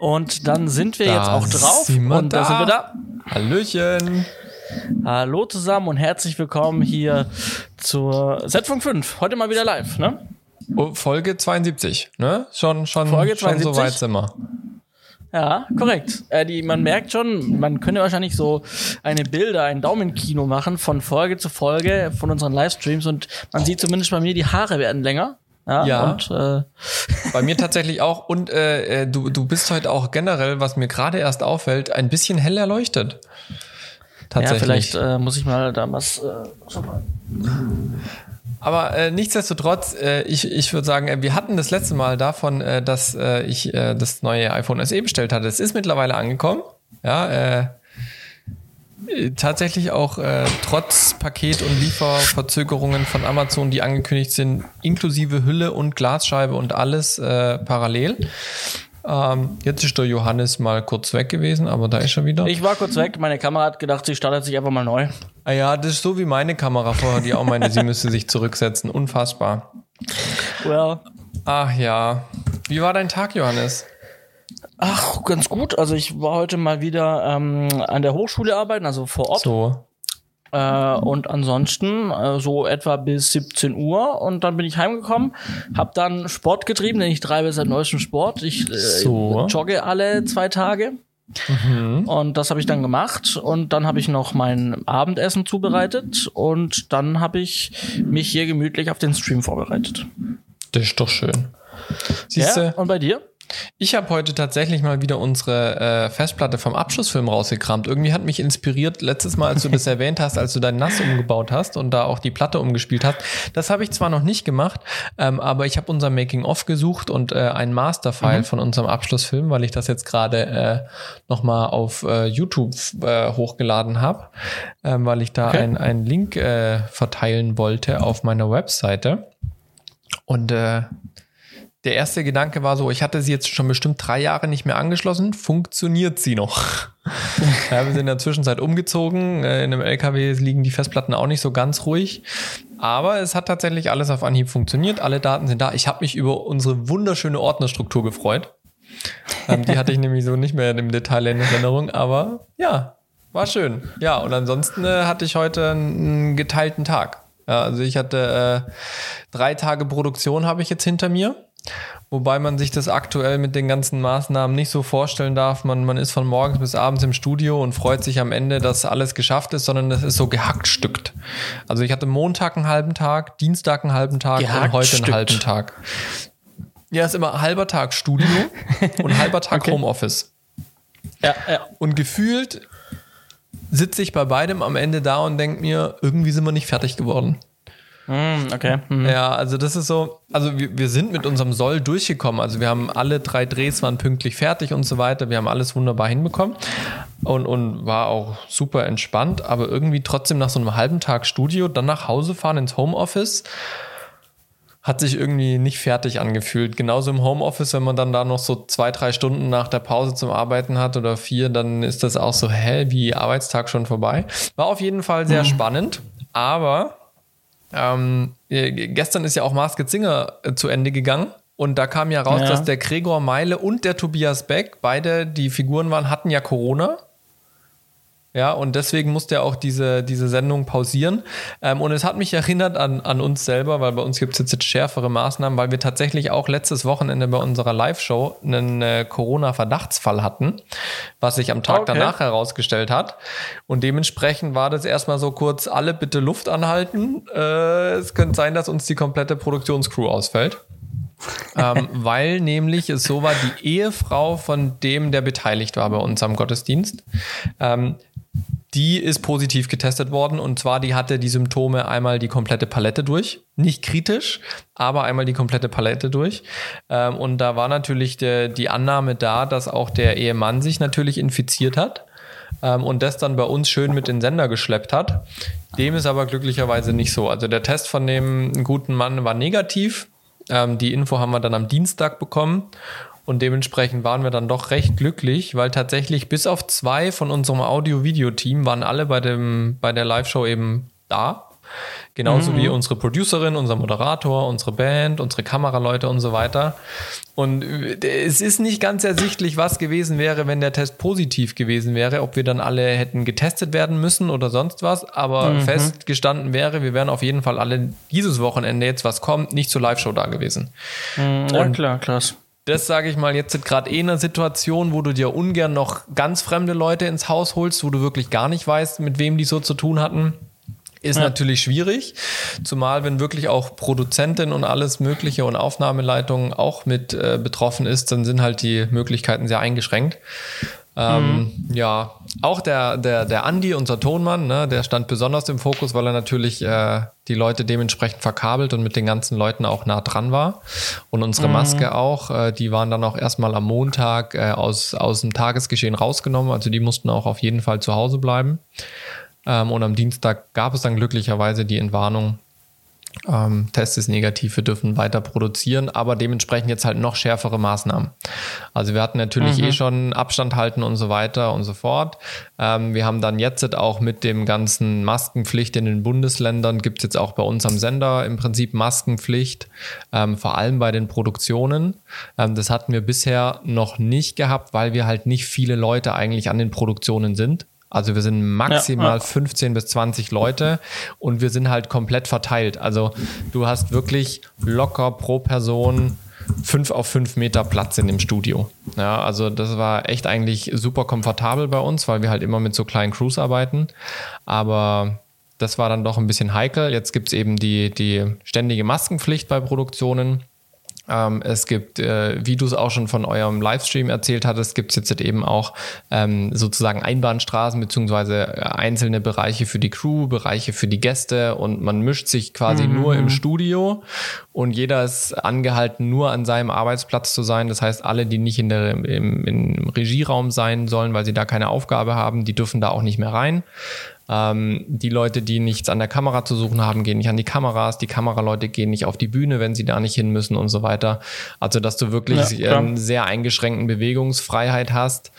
Und dann sind wir da jetzt auch drauf. Und da. da sind wir da. Hallöchen. Hallo zusammen und herzlich willkommen hier zur Setfunk 5. Heute mal wieder live, ne? Oh, Folge 72, ne? Schon, schon, Folge 72. schon so weit sind wir. Ja, korrekt. Äh, die, man merkt schon, man könnte wahrscheinlich so eine Bilder, ein Daumenkino machen von Folge zu Folge von unseren Livestreams und man sieht zumindest bei mir, die Haare werden länger. Ja, ja. Und, äh bei mir tatsächlich auch. Und äh, äh, du, du bist heute auch generell, was mir gerade erst auffällt, ein bisschen hell erleuchtet. Tatsächlich. Ja, vielleicht äh, muss ich mal da was. Äh, aber äh, nichtsdestotrotz, äh, ich, ich würde sagen, äh, wir hatten das letzte Mal davon, äh, dass äh, ich äh, das neue iPhone SE bestellt hatte. Es ist mittlerweile angekommen. Ja, äh, tatsächlich auch äh, trotz Paket- und Lieferverzögerungen von Amazon, die angekündigt sind, inklusive Hülle und Glasscheibe und alles äh, parallel. Ähm, jetzt ist der Johannes mal kurz weg gewesen, aber da ist er wieder. Ich war kurz weg, meine Kamera hat gedacht, sie startet sich einfach mal neu. Ah ja, das ist so wie meine Kamera vorher, die auch meine, sie müsste sich zurücksetzen. Unfassbar. Well. Ach ja. Wie war dein Tag, Johannes? Ach, ganz gut. Also ich war heute mal wieder ähm, an der Hochschule arbeiten, also vor Ort. So. Äh, und ansonsten äh, so etwa bis 17 Uhr und dann bin ich heimgekommen, habe dann Sport getrieben, denn ich treibe seit neuestem Sport. Ich äh, so. jogge alle zwei Tage. Mhm. Und das habe ich dann gemacht und dann habe ich noch mein Abendessen zubereitet und dann habe ich mich hier gemütlich auf den Stream vorbereitet. Das ist doch schön. Siehste? Ja, und bei dir? Ich habe heute tatsächlich mal wieder unsere äh, Festplatte vom Abschlussfilm rausgekramt. Irgendwie hat mich inspiriert, letztes Mal, als du das erwähnt hast, als du dein Nass umgebaut hast und da auch die Platte umgespielt hast. Das habe ich zwar noch nicht gemacht, ähm, aber ich habe unser Making-of gesucht und äh, ein Masterfile mhm. von unserem Abschlussfilm, weil ich das jetzt gerade äh, nochmal auf äh, YouTube äh, hochgeladen habe, äh, weil ich da okay. einen Link äh, verteilen wollte auf meiner Webseite. Und äh, der erste Gedanke war so, ich hatte sie jetzt schon bestimmt drei Jahre nicht mehr angeschlossen, funktioniert sie noch? ja, wir sind in der Zwischenzeit umgezogen, äh, in einem LKW liegen die Festplatten auch nicht so ganz ruhig, aber es hat tatsächlich alles auf Anhieb funktioniert, alle Daten sind da. Ich habe mich über unsere wunderschöne Ordnerstruktur gefreut. Ähm, die hatte ich nämlich so nicht mehr im Detail in Erinnerung, aber ja, war schön. Ja, und ansonsten äh, hatte ich heute einen geteilten Tag. Ja, also ich hatte äh, drei Tage Produktion habe ich jetzt hinter mir Wobei man sich das aktuell mit den ganzen Maßnahmen nicht so vorstellen darf. Man, man ist von morgens bis abends im Studio und freut sich am Ende, dass alles geschafft ist, sondern das ist so gehackstückt. Also ich hatte Montag einen halben Tag, Dienstag einen halben Tag und heute einen halben Tag. Ja, ist immer halber Tag Studio und halber Tag okay. Homeoffice. Ja, ja. Und gefühlt sitze ich bei beidem am Ende da und denke mir, irgendwie sind wir nicht fertig geworden. Mm, okay. Mhm. Ja, also das ist so, also wir, wir sind mit unserem Soll durchgekommen. Also wir haben alle drei Drehs waren pünktlich fertig und so weiter. Wir haben alles wunderbar hinbekommen und, und war auch super entspannt, aber irgendwie trotzdem nach so einem halben Tag Studio, dann nach Hause fahren ins Homeoffice hat sich irgendwie nicht fertig angefühlt. Genauso im Homeoffice, wenn man dann da noch so zwei, drei Stunden nach der Pause zum Arbeiten hat oder vier, dann ist das auch so, hä, wie Arbeitstag schon vorbei. War auf jeden Fall sehr mhm. spannend, aber ähm, äh, gestern ist ja auch Maske Zinger äh, zu Ende gegangen. Und da kam ja raus, ja. dass der Gregor Meile und der Tobias Beck, beide die Figuren waren, hatten ja Corona. Ja, und deswegen musste er auch diese, diese Sendung pausieren. Ähm, und es hat mich erinnert an, an uns selber, weil bei uns gibt es jetzt, jetzt schärfere Maßnahmen, weil wir tatsächlich auch letztes Wochenende bei unserer Live-Show einen äh, Corona-Verdachtsfall hatten, was sich am Tag okay. danach herausgestellt hat. Und dementsprechend war das erstmal so kurz, alle bitte Luft anhalten. Äh, es könnte sein, dass uns die komplette Produktionscrew ausfällt. ähm, weil nämlich es so war, die Ehefrau von dem, der beteiligt war bei uns am Gottesdienst, ähm, die ist positiv getestet worden und zwar die hatte die Symptome einmal die komplette Palette durch. Nicht kritisch, aber einmal die komplette Palette durch. Ähm, und da war natürlich der, die Annahme da, dass auch der Ehemann sich natürlich infiziert hat ähm, und das dann bei uns schön mit den Sender geschleppt hat. Dem ist aber glücklicherweise nicht so. Also der Test von dem guten Mann war negativ. Ähm, die Info haben wir dann am Dienstag bekommen und dementsprechend waren wir dann doch recht glücklich, weil tatsächlich bis auf zwei von unserem Audio-Video-Team waren alle bei, dem, bei der Live-Show eben da. Genauso mhm. wie unsere Producerin, unser Moderator, unsere Band, unsere Kameraleute und so weiter. Und äh, es ist nicht ganz ersichtlich, was gewesen wäre, wenn der Test positiv gewesen wäre, ob wir dann alle hätten getestet werden müssen oder sonst was. Aber mhm. festgestanden wäre, wir wären auf jeden Fall alle dieses Wochenende jetzt, was kommt, nicht zur Live-Show da gewesen. Mhm, ja, klar, krass das sage ich mal, jetzt gerade eh eine Situation, wo du dir ungern noch ganz fremde Leute ins Haus holst, wo du wirklich gar nicht weißt, mit wem die so zu tun hatten. Ist ja. natürlich schwierig, zumal wenn wirklich auch Produzentin und alles Mögliche und Aufnahmeleitung auch mit äh, betroffen ist, dann sind halt die Möglichkeiten sehr eingeschränkt. Ähm, mhm. Ja, auch der, der, der Andi, unser Tonmann, ne, der stand besonders im Fokus, weil er natürlich äh, die Leute dementsprechend verkabelt und mit den ganzen Leuten auch nah dran war. Und unsere mhm. Maske auch, äh, die waren dann auch erstmal am Montag äh, aus, aus dem Tagesgeschehen rausgenommen. Also die mussten auch auf jeden Fall zu Hause bleiben. Ähm, und am Dienstag gab es dann glücklicherweise die Entwarnung, ähm, Test ist negativ, wir dürfen weiter produzieren, aber dementsprechend jetzt halt noch schärfere Maßnahmen. Also wir hatten natürlich mhm. eh schon Abstand halten und so weiter und so fort. Ähm, wir haben dann jetzt auch mit dem ganzen Maskenpflicht in den Bundesländern, gibt es jetzt auch bei uns am Sender im Prinzip Maskenpflicht, ähm, vor allem bei den Produktionen. Ähm, das hatten wir bisher noch nicht gehabt, weil wir halt nicht viele Leute eigentlich an den Produktionen sind. Also wir sind maximal ja, ja. 15 bis 20 Leute und wir sind halt komplett verteilt. Also du hast wirklich locker pro Person fünf auf fünf Meter Platz in dem Studio. Ja, also das war echt eigentlich super komfortabel bei uns, weil wir halt immer mit so kleinen Crews arbeiten. Aber das war dann doch ein bisschen heikel. Jetzt gibt es eben die, die ständige Maskenpflicht bei Produktionen. Ähm, es gibt, äh, wie du es auch schon von eurem Livestream erzählt hattest, gibt es jetzt eben auch ähm, sozusagen Einbahnstraßen beziehungsweise äh, einzelne Bereiche für die Crew, Bereiche für die Gäste und man mischt sich quasi mhm. nur im Studio und jeder ist angehalten, nur an seinem Arbeitsplatz zu sein. Das heißt, alle, die nicht in der, im, im Regieraum sein sollen, weil sie da keine Aufgabe haben, die dürfen da auch nicht mehr rein. Ähm, die Leute, die nichts an der Kamera zu suchen haben, gehen nicht an die Kameras. Die Kameraleute gehen nicht auf die Bühne, wenn sie da nicht hin müssen und so weiter. Also, dass du wirklich ja, einen sehr eingeschränkten Bewegungsfreiheit hast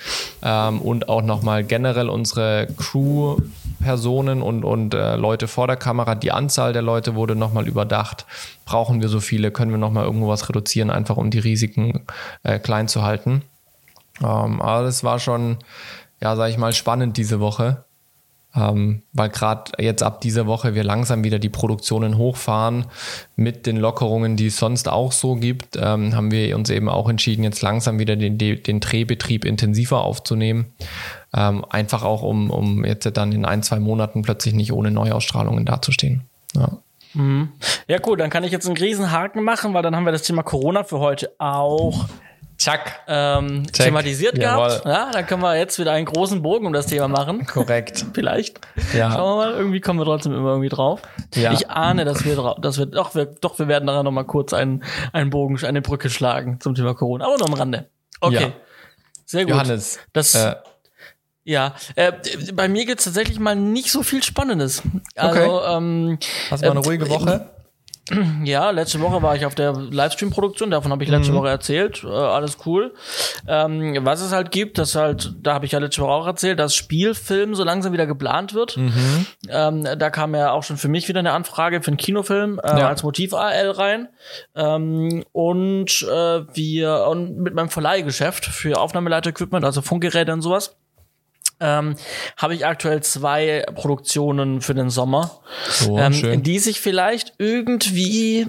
ähm, und auch nochmal generell unsere Crew Personen und, und äh, Leute vor der Kamera. Die Anzahl der Leute wurde nochmal überdacht. Brauchen wir so viele? Können wir nochmal irgendwo was reduzieren, einfach um die Risiken äh, klein zu halten? Ähm, aber das war schon, ja, sag ich mal, spannend diese Woche. Ähm, weil gerade jetzt ab dieser Woche wir langsam wieder die Produktionen hochfahren mit den Lockerungen, die es sonst auch so gibt, ähm, haben wir uns eben auch entschieden, jetzt langsam wieder den, den Drehbetrieb intensiver aufzunehmen. Ähm, einfach auch, um, um jetzt dann in ein, zwei Monaten plötzlich nicht ohne Neuausstrahlungen dazustehen. Ja. Mhm. Ja, cool, dann kann ich jetzt einen Riesenhaken machen, weil dann haben wir das Thema Corona für heute auch Zack. Ähm, thematisiert Jawohl. gehabt. Ja, dann können wir jetzt wieder einen großen Bogen um das Thema machen. Korrekt. Vielleicht. Ja. Schauen wir mal, irgendwie kommen wir trotzdem immer irgendwie drauf. Ja. Ich ahne, dass wir, dass wir, doch, wir, doch, wir werden daran nochmal kurz einen, einen Bogen, eine Brücke schlagen zum Thema Corona. Aber nur am Rande. Okay. Ja. Sehr gut. Johannes. Das, äh, ja, äh, bei mir gibt's tatsächlich mal nicht so viel Spannendes. Also, okay. ähm, Hast du mal eine äh, ruhige Woche? Ja, letzte Woche war ich auf der Livestream-Produktion, davon habe ich letzte mhm. Woche erzählt. Äh, alles cool. Ähm, was es halt gibt, das halt, da habe ich ja letzte Woche auch erzählt, dass Spielfilm so langsam wieder geplant wird. Mhm. Ähm, da kam ja auch schon für mich wieder eine Anfrage für einen Kinofilm äh, ja. als Motiv-AL rein. Ähm, und äh, wir und mit meinem Verleihgeschäft für Aufnahmeleiter-Equipment, also Funkgeräte und sowas ähm, habe ich aktuell zwei Produktionen für den Sommer, oh, ähm, die sich vielleicht irgendwie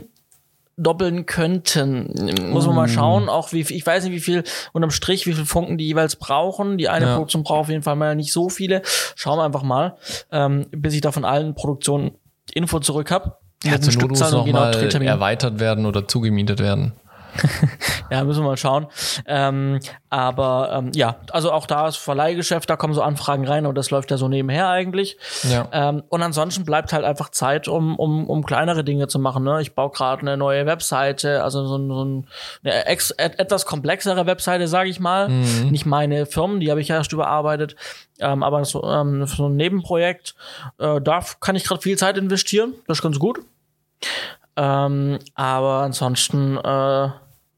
doppeln könnten. Muss man mal mm. schauen, auch wie ich weiß nicht, wie viel unterm Strich, wie viel Funken die jeweils brauchen. Die eine ja. Produktion braucht auf jeden Fall mal nicht so viele. Schauen wir einfach mal, ähm, bis ich da von allen Produktionen Info zurück habe. Ja, zur Not muss noch genau mal erweitert werden oder zugemietet werden. ja, müssen wir mal schauen. Ähm, aber ähm, ja, also auch da ist Verleihgeschäft, da kommen so Anfragen rein und das läuft ja so nebenher eigentlich. Ja. Ähm, und ansonsten bleibt halt einfach Zeit, um, um, um kleinere Dinge zu machen. Ne? Ich baue gerade eine neue Webseite, also so, so eine ex, etwas komplexere Webseite, sage ich mal. Mhm. Nicht meine Firmen, die habe ich ja erst überarbeitet, ähm, aber so, ähm, so ein Nebenprojekt. Äh, da kann ich gerade viel Zeit investieren, das ist ganz gut. Ähm, aber ansonsten äh,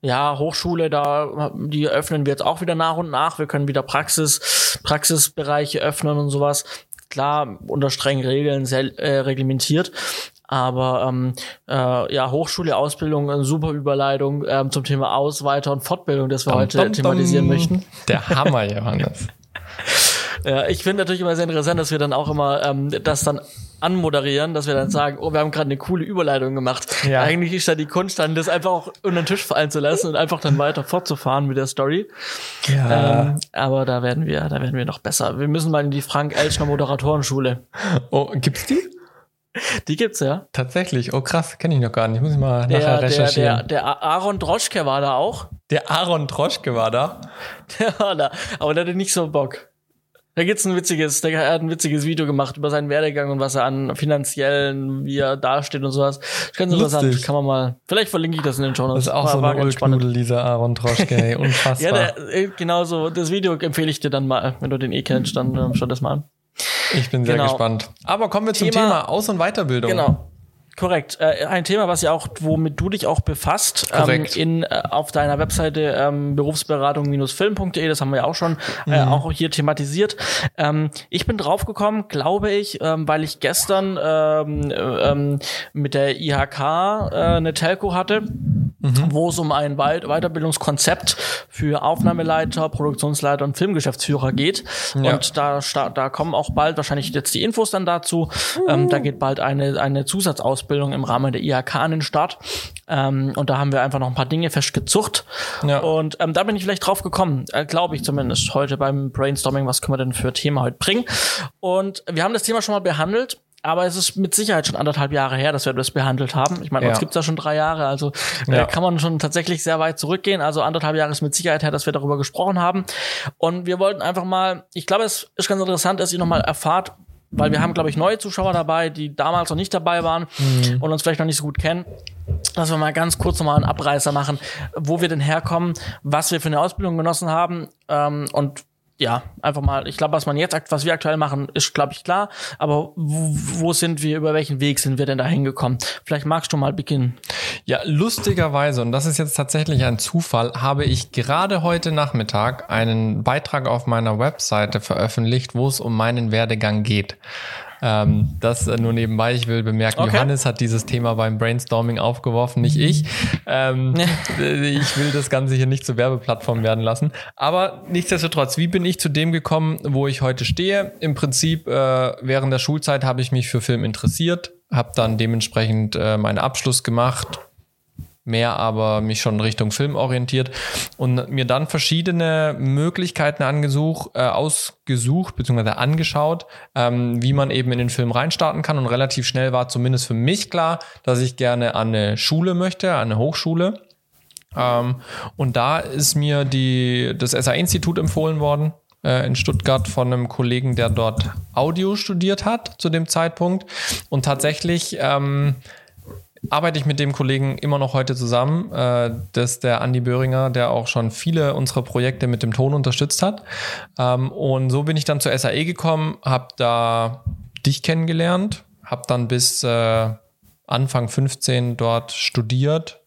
ja, Hochschule, da, die öffnen wir jetzt auch wieder nach und nach. Wir können wieder Praxis, Praxisbereiche öffnen und sowas. klar unter strengen Regeln sehr äh, reglementiert. Aber ähm, äh, ja, Hochschule, Ausbildung, eine super Überleitung ähm, zum Thema Aus-, Weiter- und Fortbildung, das wir dum, heute dum, thematisieren dum. möchten. Der Hammer, Johannes. Ja, ich finde natürlich immer sehr interessant, dass wir dann auch immer ähm, das dann anmoderieren, dass wir dann sagen, oh, wir haben gerade eine coole Überleitung gemacht. Ja. Eigentlich ist da die Kunst dann, das einfach auch unter den Tisch fallen zu lassen und einfach dann weiter fortzufahren mit der Story. Ja. Ähm, aber da werden wir, da werden wir noch besser. Wir müssen mal in die Frank Elschner Moderatorenschule. Oh, gibt's die? Die gibt's ja. Tatsächlich. Oh krass, kenne ich noch gar nicht. Muss ich mal der, nachher recherchieren. Der, der, der Aaron Droschke war da auch. Der Aaron Droschke war da. Der war da, aber der hatte nicht so Bock. Da gibt's ein witziges, der hat ein witziges Video gemacht über seinen Werdegang und was er an finanziellen, wie er dasteht und sowas. Ganz interessant, kann man mal, vielleicht verlinke ich das in den Show Notes. Das ist auch war, so ein Ulknudel, dieser Aaron Troschke, ey, unfassbar. ja, der, äh, genau so, das Video empfehle ich dir dann mal, wenn du den eh kennst, dann äh, schau das mal an. Ich bin sehr genau. gespannt. Aber kommen wir zum Thema, Thema Aus- und Weiterbildung. Genau. Korrekt. Äh, ein Thema, was ja auch, womit du dich auch befasst, ähm, in, äh, auf deiner Webseite ähm, berufsberatung-film.de, das haben wir ja auch schon äh, mhm. auch hier thematisiert. Ähm, ich bin draufgekommen, glaube ich, ähm, weil ich gestern ähm, äh, ähm, mit der IHK äh, eine Telco hatte, mhm. wo es um ein Weit Weiterbildungskonzept für Aufnahmeleiter, Produktionsleiter und Filmgeschäftsführer geht. Ja. Und da, da kommen auch bald wahrscheinlich jetzt die Infos dann dazu. Mhm. Ähm, da geht bald eine, eine Zusatzausbildung Ausbildung im Rahmen der IHK an den Start. Ähm, und da haben wir einfach noch ein paar Dinge festgezucht. Ja. Und ähm, da bin ich vielleicht drauf gekommen, äh, glaube ich zumindest, heute beim Brainstorming, was können wir denn für Thema heute bringen. Und wir haben das Thema schon mal behandelt. Aber es ist mit Sicherheit schon anderthalb Jahre her, dass wir das behandelt haben. Ich meine, ja. uns gibt's ja schon drei Jahre, also äh, ja. kann man schon tatsächlich sehr weit zurückgehen. Also anderthalb Jahre ist mit Sicherheit her, dass wir darüber gesprochen haben. Und wir wollten einfach mal, ich glaube, es ist ganz interessant, dass ihr nochmal erfahrt, weil wir haben, glaube ich, neue Zuschauer dabei, die damals noch nicht dabei waren mhm. und uns vielleicht noch nicht so gut kennen, dass wir mal ganz kurz nochmal einen Abreißer machen, wo wir denn herkommen, was wir für eine Ausbildung genossen haben ähm, und ja, einfach mal, ich glaube, was man jetzt, was wir aktuell machen, ist, glaube ich, klar. Aber wo, wo sind wir, über welchen Weg sind wir denn da hingekommen? Vielleicht magst du mal beginnen. Ja, lustigerweise, und das ist jetzt tatsächlich ein Zufall, habe ich gerade heute Nachmittag einen Beitrag auf meiner Webseite veröffentlicht, wo es um meinen Werdegang geht. Ähm, das äh, nur nebenbei. Ich will bemerken, okay. Johannes hat dieses Thema beim Brainstorming aufgeworfen, nicht ich. Ähm, ich will das Ganze hier nicht zur Werbeplattform werden lassen. Aber nichtsdestotrotz, wie bin ich zu dem gekommen, wo ich heute stehe? Im Prinzip, äh, während der Schulzeit habe ich mich für Film interessiert, habe dann dementsprechend äh, meinen Abschluss gemacht, mehr aber mich schon Richtung Film orientiert und mir dann verschiedene Möglichkeiten angesucht, äh, ausgesucht bzw. angeschaut, ähm, wie man eben in den Film reinstarten kann und relativ schnell war zumindest für mich klar, dass ich gerne an eine Schule möchte, an eine Hochschule. Ähm, und da ist mir die, das SA-Institut empfohlen worden, äh, in Stuttgart von einem Kollegen, der dort Audio studiert hat zu dem Zeitpunkt. Und tatsächlich ähm, arbeite ich mit dem Kollegen immer noch heute zusammen. Äh, das ist der Andi Böhringer, der auch schon viele unserer Projekte mit dem Ton unterstützt hat. Ähm, und so bin ich dann zur SAE gekommen, habe da dich kennengelernt, habe dann bis äh, Anfang 15 dort studiert,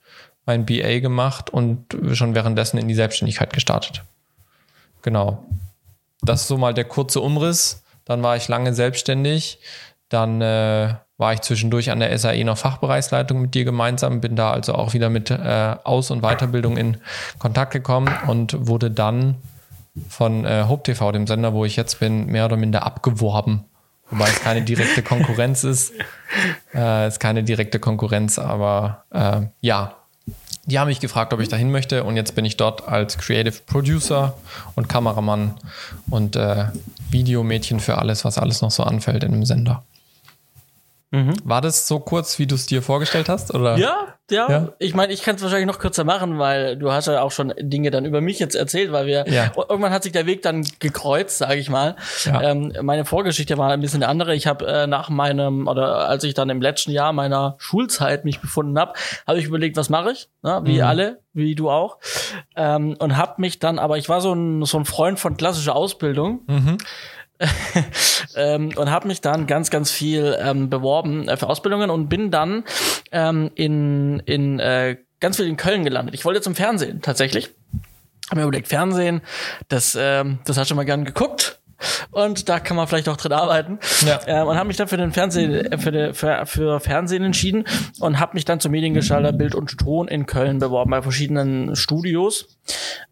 mein BA gemacht und schon währenddessen in die Selbstständigkeit gestartet. Genau. Das ist so mal der kurze Umriss. Dann war ich lange selbstständig. Dann äh, war ich zwischendurch an der SAE noch Fachbereichsleitung mit dir gemeinsam, bin da also auch wieder mit äh, Aus- und Weiterbildung in Kontakt gekommen und wurde dann von äh, Hope TV, dem Sender, wo ich jetzt bin, mehr oder minder abgeworben. Wobei es keine direkte Konkurrenz ist. Äh, es ist keine direkte Konkurrenz, aber äh, ja. Die haben mich gefragt, ob ich dahin möchte und jetzt bin ich dort als Creative Producer und Kameramann und äh, Videomädchen für alles, was alles noch so anfällt in einem Sender. Mhm. War das so kurz, wie du es dir vorgestellt hast? Oder? Ja, ja. ja? Ich meine, ich kann es wahrscheinlich noch kürzer machen, weil du hast ja auch schon Dinge dann über mich jetzt erzählt, weil wir ja. irgendwann hat sich der Weg dann gekreuzt, sage ich mal. Ja. Ähm, meine Vorgeschichte war ein bisschen eine andere. Ich habe äh, nach meinem oder als ich dann im letzten Jahr meiner Schulzeit mich befunden habe, habe ich überlegt, was mache ich? Na, wie mhm. alle, wie du auch. Ähm, und habe mich dann, aber ich war so ein so ein Freund von klassischer Ausbildung. Mhm ähm, und habe mich dann ganz, ganz viel ähm, beworben äh, für Ausbildungen und bin dann ähm, in, in äh, ganz viel in Köln gelandet. Ich wollte zum Fernsehen tatsächlich. Hab mir überlegt, Fernsehen, das, ähm, das hast du mal gern geguckt. und da kann man vielleicht auch drin arbeiten. Ja. Ähm, und habe mich dann für den Fernsehen, für, die, für, für Fernsehen entschieden und habe mich dann zum Mediengestalter Bild und Ton in Köln beworben bei verschiedenen Studios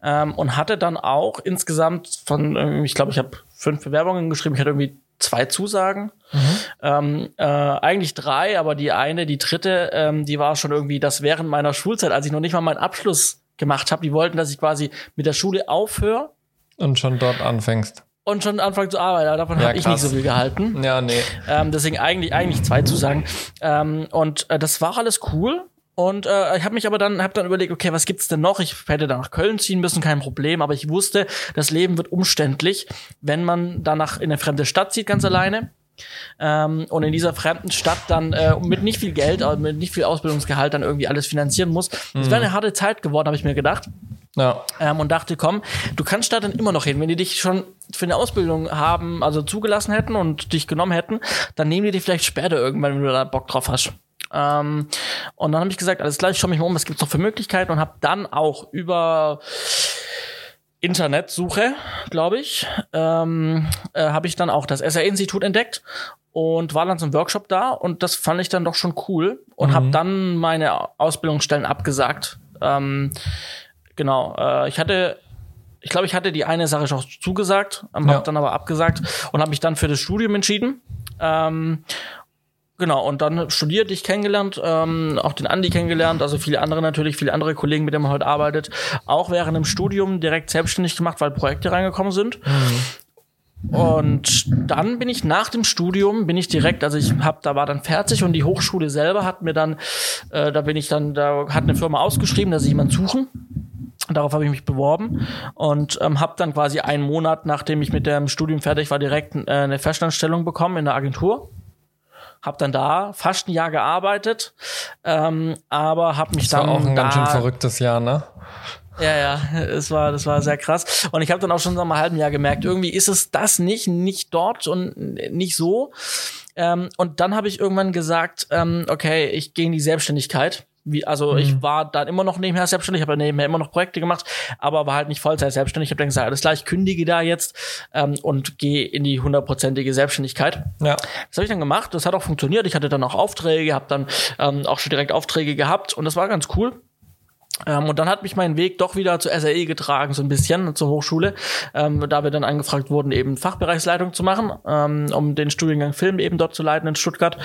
ähm, und hatte dann auch insgesamt von, ich glaube, ich habe fünf Bewerbungen geschrieben, ich hatte irgendwie zwei Zusagen. Mhm. Ähm, äh, eigentlich drei, aber die eine, die dritte, ähm, die war schon irgendwie das während meiner Schulzeit, als ich noch nicht mal meinen Abschluss gemacht habe. Die wollten, dass ich quasi mit der Schule aufhöre. Und schon dort anfängst und schon anfangen zu arbeiten. Davon ja, habe ich nicht so viel gehalten. Ja, nee. Ähm, deswegen eigentlich eigentlich zwei Zusagen. Ähm, und äh, das war alles cool. Und äh, ich habe mich aber dann hab dann überlegt, okay, was gibt's denn noch? Ich hätte dann nach Köln ziehen müssen, kein Problem. Aber ich wusste, das Leben wird umständlich, wenn man danach in eine fremde Stadt zieht, ganz alleine. Ähm, und in dieser fremden Stadt dann äh, mit nicht viel Geld, aber mit nicht viel Ausbildungsgehalt dann irgendwie alles finanzieren muss. Das wäre eine harte Zeit geworden, habe ich mir gedacht. Ja. Ähm, und dachte, komm, du kannst da dann immer noch hin. Wenn die dich schon für eine Ausbildung haben, also zugelassen hätten und dich genommen hätten, dann nehmen die dich vielleicht später irgendwann, wenn du da Bock drauf hast. Ähm, und dann habe ich gesagt, alles klar, ich schau mich mal um, was gibt's noch für Möglichkeiten und habe dann auch über Internetsuche, glaube ich, ähm, äh, habe ich dann auch das SR-Institut entdeckt und war dann zum Workshop da und das fand ich dann doch schon cool und mhm. habe dann meine Ausbildungsstellen abgesagt. Ähm, Genau. Äh, ich hatte ich glaube, ich hatte die eine Sache schon zugesagt, ähm, ja. habe dann aber abgesagt und habe mich dann für das Studium entschieden. Ähm, genau, und dann studiert, ich kennengelernt, ähm, auch den Andi kennengelernt, also viele andere natürlich, viele andere Kollegen, mit denen man heute arbeitet, auch während dem Studium direkt selbstständig gemacht, weil Projekte reingekommen sind. Mhm. Und dann bin ich nach dem Studium, bin ich direkt, also ich habe, da war dann fertig und die Hochschule selber hat mir dann, äh, da bin ich dann, da hat eine Firma ausgeschrieben, dass sie jemanden suchen Darauf habe ich mich beworben und ähm, habe dann quasi einen Monat, nachdem ich mit dem Studium fertig war, direkt äh, eine Festanstellung bekommen in der Agentur. Hab dann da fast ein Jahr gearbeitet, ähm, aber habe mich das dann war auch ein da, ganz schön verrücktes Jahr, ne? Ja, ja, es war, das war sehr krass. Und ich habe dann auch schon nach einem halben Jahr gemerkt, irgendwie ist es das nicht, nicht dort und nicht so. Ähm, und dann habe ich irgendwann gesagt, ähm, okay, ich gehe in die Selbstständigkeit wie, also mhm. ich war dann immer noch nebenher selbstständig, habe nebenher immer noch Projekte gemacht, aber war halt nicht Vollzeit selbstständig. Ich habe dann gesagt, alles klar, ich kündige da jetzt ähm, und gehe in die hundertprozentige Selbstständigkeit. Ja. Das habe ich dann gemacht, das hat auch funktioniert. Ich hatte dann auch Aufträge, habe dann ähm, auch schon direkt Aufträge gehabt und das war ganz cool. Ähm, und dann hat mich mein Weg doch wieder zur SAE getragen, so ein bisschen zur Hochschule, ähm, da wir dann angefragt wurden, eben Fachbereichsleitung zu machen, ähm, um den Studiengang Film eben dort zu leiten in Stuttgart.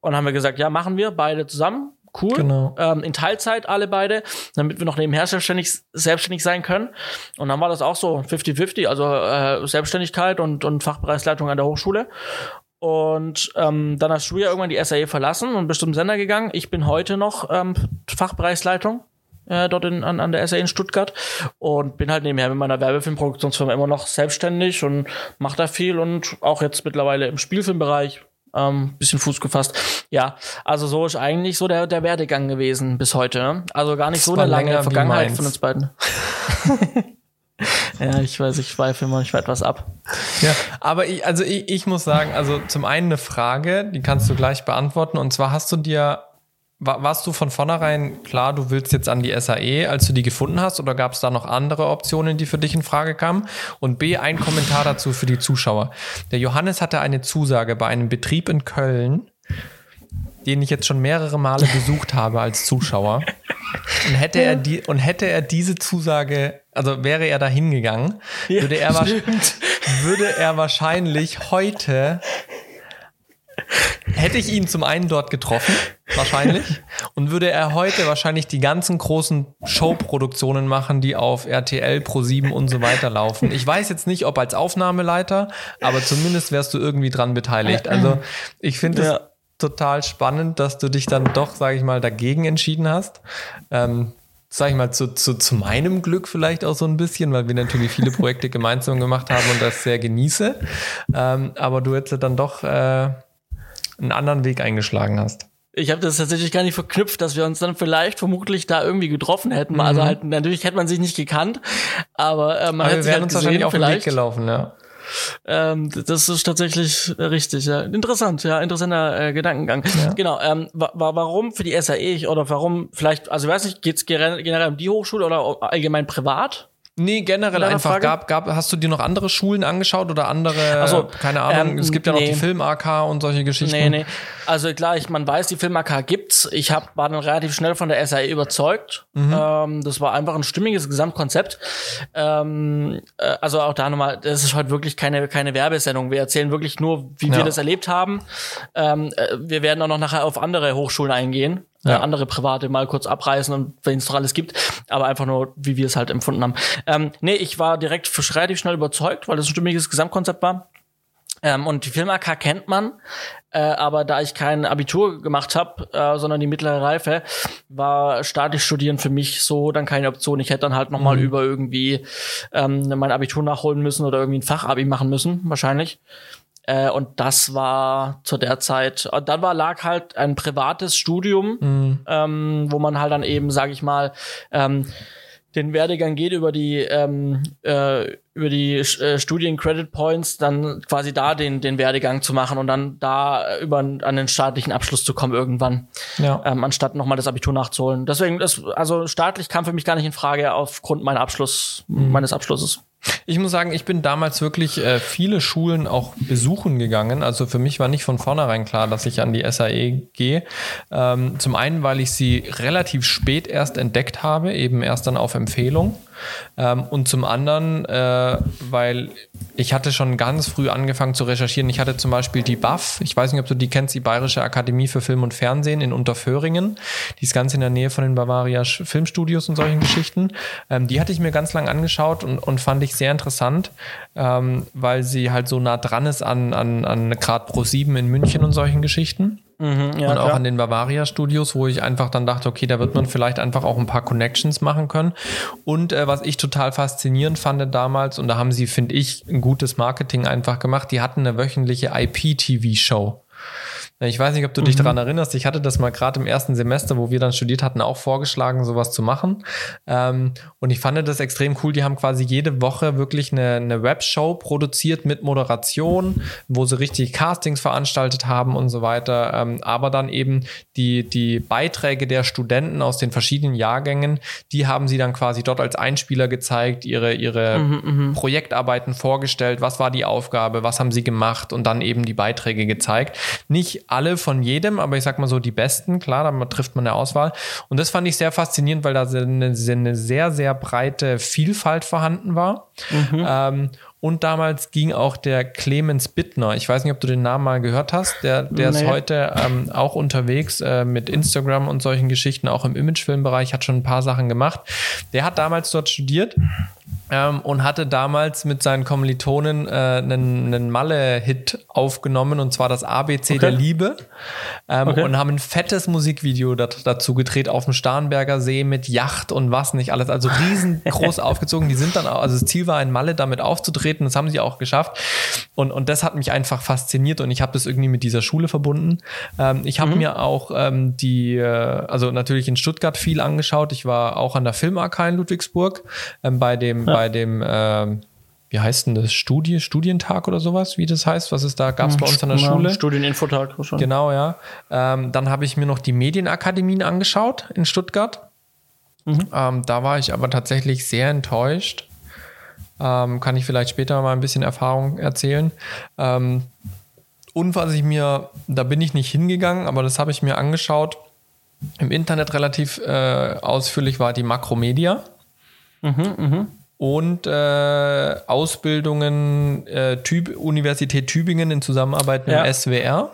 Und haben wir gesagt, ja, machen wir beide zusammen. Cool. Genau. Ähm, in Teilzeit alle beide, damit wir noch nebenher selbstständig, selbstständig sein können. Und dann war das auch so 50-50, also äh, Selbstständigkeit und, und Fachbereichsleitung an der Hochschule. Und ähm, dann hast du ja irgendwann die SAE verlassen und bist zum Sender gegangen. Ich bin heute noch ähm, Fachbereichsleitung äh, dort in, an, an der SAE in Stuttgart und bin halt nebenher mit meiner Werbefilmproduktionsfirma immer noch selbstständig und mache da viel und auch jetzt mittlerweile im Spielfilmbereich ähm, bisschen Fuß gefasst. Ja, also so ist eigentlich so der, der Werdegang gewesen bis heute. Ne? Also gar nicht das so eine lange Vergangenheit von uns beiden. ja, ich weiß, ich schweife immer ich etwas ab. Ja, aber ich, also ich, ich muss sagen, also zum einen eine Frage, die kannst du gleich beantworten. Und zwar hast du dir warst du von vornherein klar, du willst jetzt an die SAE, als du die gefunden hast, oder gab es da noch andere Optionen, die für dich in Frage kamen? Und B, ein Kommentar dazu für die Zuschauer. Der Johannes hatte eine Zusage bei einem Betrieb in Köln, den ich jetzt schon mehrere Male besucht habe als Zuschauer. Und hätte er die, und hätte er diese Zusage, also wäre er da hingegangen, ja, würde er, würde er wahrscheinlich heute hätte ich ihn zum einen dort getroffen, wahrscheinlich, und würde er heute wahrscheinlich die ganzen großen Showproduktionen machen, die auf RTL, Pro7 und so weiter laufen. Ich weiß jetzt nicht, ob als Aufnahmeleiter, aber zumindest wärst du irgendwie dran beteiligt. Also ich finde es ja. total spannend, dass du dich dann doch, sage ich mal, dagegen entschieden hast. Ähm, sag ich mal, zu, zu, zu meinem Glück vielleicht auch so ein bisschen, weil wir natürlich viele Projekte gemeinsam gemacht haben und das sehr genieße. Ähm, aber du hättest dann doch äh, einen anderen Weg eingeschlagen hast. Ich habe das tatsächlich gar nicht verknüpft, dass wir uns dann vielleicht vermutlich da irgendwie getroffen hätten. Mhm. Also halt natürlich hätte man sich nicht gekannt, aber äh, man aber hätte sich halt uns gesehen, auf vielleicht. den Weg gelaufen, ja. Ähm, das ist tatsächlich richtig, ja. Interessant, ja, interessanter äh, Gedankengang. Ja. Genau. Ähm, wa warum für die SAE oder warum vielleicht, also ich weiß nicht, geht's generell um die Hochschule oder allgemein privat? Nee, generell einfach. Gab, gab, hast du dir noch andere Schulen angeschaut oder andere, also, keine Ahnung, ähm, es gibt ja noch nee. die Film-AK und solche Geschichten. Nee, nee. Also klar, ich, man weiß, die Film-AK gibt's. Ich hab, war dann relativ schnell von der SAE überzeugt. Mhm. Ähm, das war einfach ein stimmiges Gesamtkonzept. Ähm, äh, also auch da nochmal, das ist heute wirklich keine, keine Werbesendung. Wir erzählen wirklich nur, wie ja. wir das erlebt haben. Ähm, äh, wir werden auch noch nachher auf andere Hochschulen eingehen ja. äh, andere private mal kurz abreißen und wenn es doch alles gibt, aber einfach nur, wie wir es halt empfunden haben. Ähm, nee, ich war direkt für relativ schnell überzeugt, weil das ein stimmiges Gesamtkonzept war. Ähm, und die Film AK kennt man, äh, aber da ich kein Abitur gemacht habe, äh, sondern die mittlere Reife, war statisch studieren für mich so dann keine Option. Ich hätte dann halt noch mal mhm. über irgendwie ähm, mein Abitur nachholen müssen oder irgendwie ein Fachabi machen müssen, wahrscheinlich. Äh, und das war zu der Zeit, und dann war, lag halt ein privates Studium, mhm. ähm, wo man halt dann eben, sag ich mal, ähm, den Werdegang geht über die ähm, äh, über die äh, Studien Credit Points dann quasi da den den Werdegang zu machen und dann da über an den staatlichen Abschluss zu kommen irgendwann ja. ähm, anstatt nochmal das Abitur nachzuholen deswegen das also staatlich kam für mich gar nicht in Frage aufgrund meiner Abschluss mhm. meines Abschlusses ich muss sagen, ich bin damals wirklich äh, viele Schulen auch besuchen gegangen. Also für mich war nicht von vornherein klar, dass ich an die SAE gehe. Ähm, zum einen, weil ich sie relativ spät erst entdeckt habe, eben erst dann auf Empfehlung. Ähm, und zum anderen, äh, weil ich hatte schon ganz früh angefangen zu recherchieren. Ich hatte zum Beispiel die BAF, ich weiß nicht, ob du die kennst, die Bayerische Akademie für Film und Fernsehen in Unterföhringen. Die ist ganz in der Nähe von den Bavaria Filmstudios und solchen Geschichten. Ähm, die hatte ich mir ganz lang angeschaut und, und fand ich sehr interessant, ähm, weil sie halt so nah dran ist an, an, an Grad Pro 7 in München und solchen Geschichten. Mhm, ja, und auch klar. an den Bavaria Studios, wo ich einfach dann dachte, okay, da wird man vielleicht einfach auch ein paar Connections machen können. Und äh, was ich total faszinierend fand damals, und da haben sie, finde ich, ein gutes Marketing einfach gemacht, die hatten eine wöchentliche IP-TV-Show. Ich weiß nicht, ob du dich mhm. daran erinnerst. Ich hatte das mal gerade im ersten Semester, wo wir dann studiert hatten, auch vorgeschlagen, sowas zu machen. Ähm, und ich fand das extrem cool. Die haben quasi jede Woche wirklich eine, eine Webshow produziert mit Moderation, wo sie richtig Castings veranstaltet haben und so weiter. Ähm, aber dann eben die, die Beiträge der Studenten aus den verschiedenen Jahrgängen, die haben sie dann quasi dort als Einspieler gezeigt, ihre, ihre mhm, mhm. Projektarbeiten vorgestellt. Was war die Aufgabe? Was haben sie gemacht? Und dann eben die Beiträge gezeigt. Nicht alle von jedem, aber ich sag mal so die besten, klar, da trifft man eine Auswahl. Und das fand ich sehr faszinierend, weil da eine, eine sehr, sehr breite Vielfalt vorhanden war. Mhm. Ähm, und damals ging auch der Clemens Bittner. Ich weiß nicht, ob du den Namen mal gehört hast. Der, der nee. ist heute ähm, auch unterwegs äh, mit Instagram und solchen Geschichten, auch im Imagefilmbereich, hat schon ein paar Sachen gemacht. Der hat damals dort studiert ähm, und hatte damals mit seinen Kommilitonen äh, einen, einen Malle-Hit aufgenommen und zwar das ABC okay. der Liebe ähm, okay. und haben ein fettes Musikvideo dat, dazu gedreht auf dem Starnberger See mit Yacht und was nicht alles, also riesengroß aufgezogen. Die sind dann auch, also das Ziel war in Malle damit aufzutreten, das haben sie auch geschafft und, und das hat mich einfach fasziniert und ich habe das irgendwie mit dieser Schule verbunden. Ähm, ich habe mhm. mir auch ähm, die, äh, also natürlich in Stuttgart viel angeschaut. Ich war auch an der Filmark in Ludwigsburg ähm, bei dem ja bei dem, äh, wie heißt denn das, Studie, Studientag oder sowas, wie das heißt, was es da gab es bei uns an der Schule. Studieninfotag. Wahrscheinlich. Genau, ja. Ähm, dann habe ich mir noch die Medienakademien angeschaut in Stuttgart. Mhm. Ähm, da war ich aber tatsächlich sehr enttäuscht. Ähm, kann ich vielleicht später mal ein bisschen Erfahrung erzählen. Ähm, und was ich mir, da bin ich nicht hingegangen, aber das habe ich mir angeschaut, im Internet relativ äh, ausführlich war die Makromedia. Mhm, mh und äh, Ausbildungen äh, Typ, Universität Tübingen in Zusammenarbeit mit ja. dem SWR.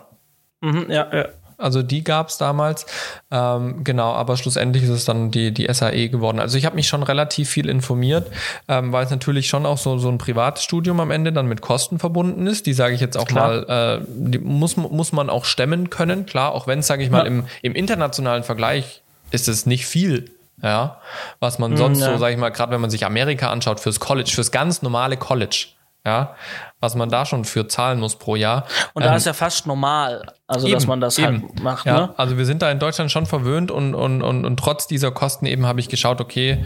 Mhm, ja, ja. Also die gab es damals. Ähm, genau, aber schlussendlich ist es dann die, die SAE geworden. Also ich habe mich schon relativ viel informiert, ähm, weil es natürlich schon auch so, so ein Privatstudium am Ende dann mit Kosten verbunden ist. Die sage ich jetzt auch klar. mal, äh, die muss, muss man auch stemmen können, klar, auch wenn es, sage ich mal, ja. im, im internationalen Vergleich ist es nicht viel ja, was man sonst ja. so, sag ich mal, gerade wenn man sich Amerika anschaut, fürs College, fürs ganz normale College, ja, was man da schon für zahlen muss pro Jahr. Und da ähm, ist ja fast normal, also eben, dass man das halt eben. halt macht. Ja, ne? Also wir sind da in Deutschland schon verwöhnt und, und, und, und trotz dieser Kosten eben habe ich geschaut, okay,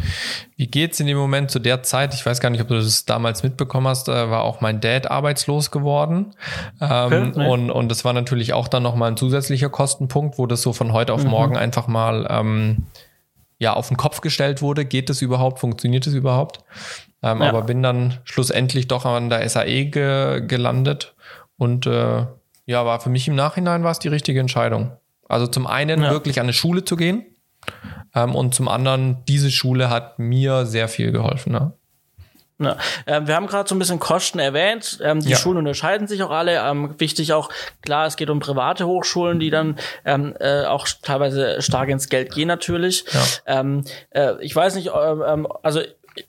wie geht's in dem Moment zu der Zeit? Ich weiß gar nicht, ob du das damals mitbekommen hast, äh, war auch mein Dad arbeitslos geworden. Ähm, okay, und, und das war natürlich auch dann nochmal ein zusätzlicher Kostenpunkt, wo das so von heute auf mhm. morgen einfach mal ähm, ja auf den Kopf gestellt wurde. Geht das überhaupt? Funktioniert das überhaupt? Ähm, ja. Aber bin dann schlussendlich doch an der SAE ge gelandet und äh, ja, war für mich im Nachhinein war es die richtige Entscheidung. Also zum einen ja. wirklich an eine Schule zu gehen ähm, und zum anderen diese Schule hat mir sehr viel geholfen. Ne? Ja. Ähm, wir haben gerade so ein bisschen Kosten erwähnt. Ähm, die ja. Schulen unterscheiden sich auch alle. Ähm, wichtig auch, klar, es geht um private Hochschulen, die dann ähm, äh, auch teilweise stark ins Geld gehen natürlich. Ja. Ähm, äh, ich weiß nicht, äh, ähm, also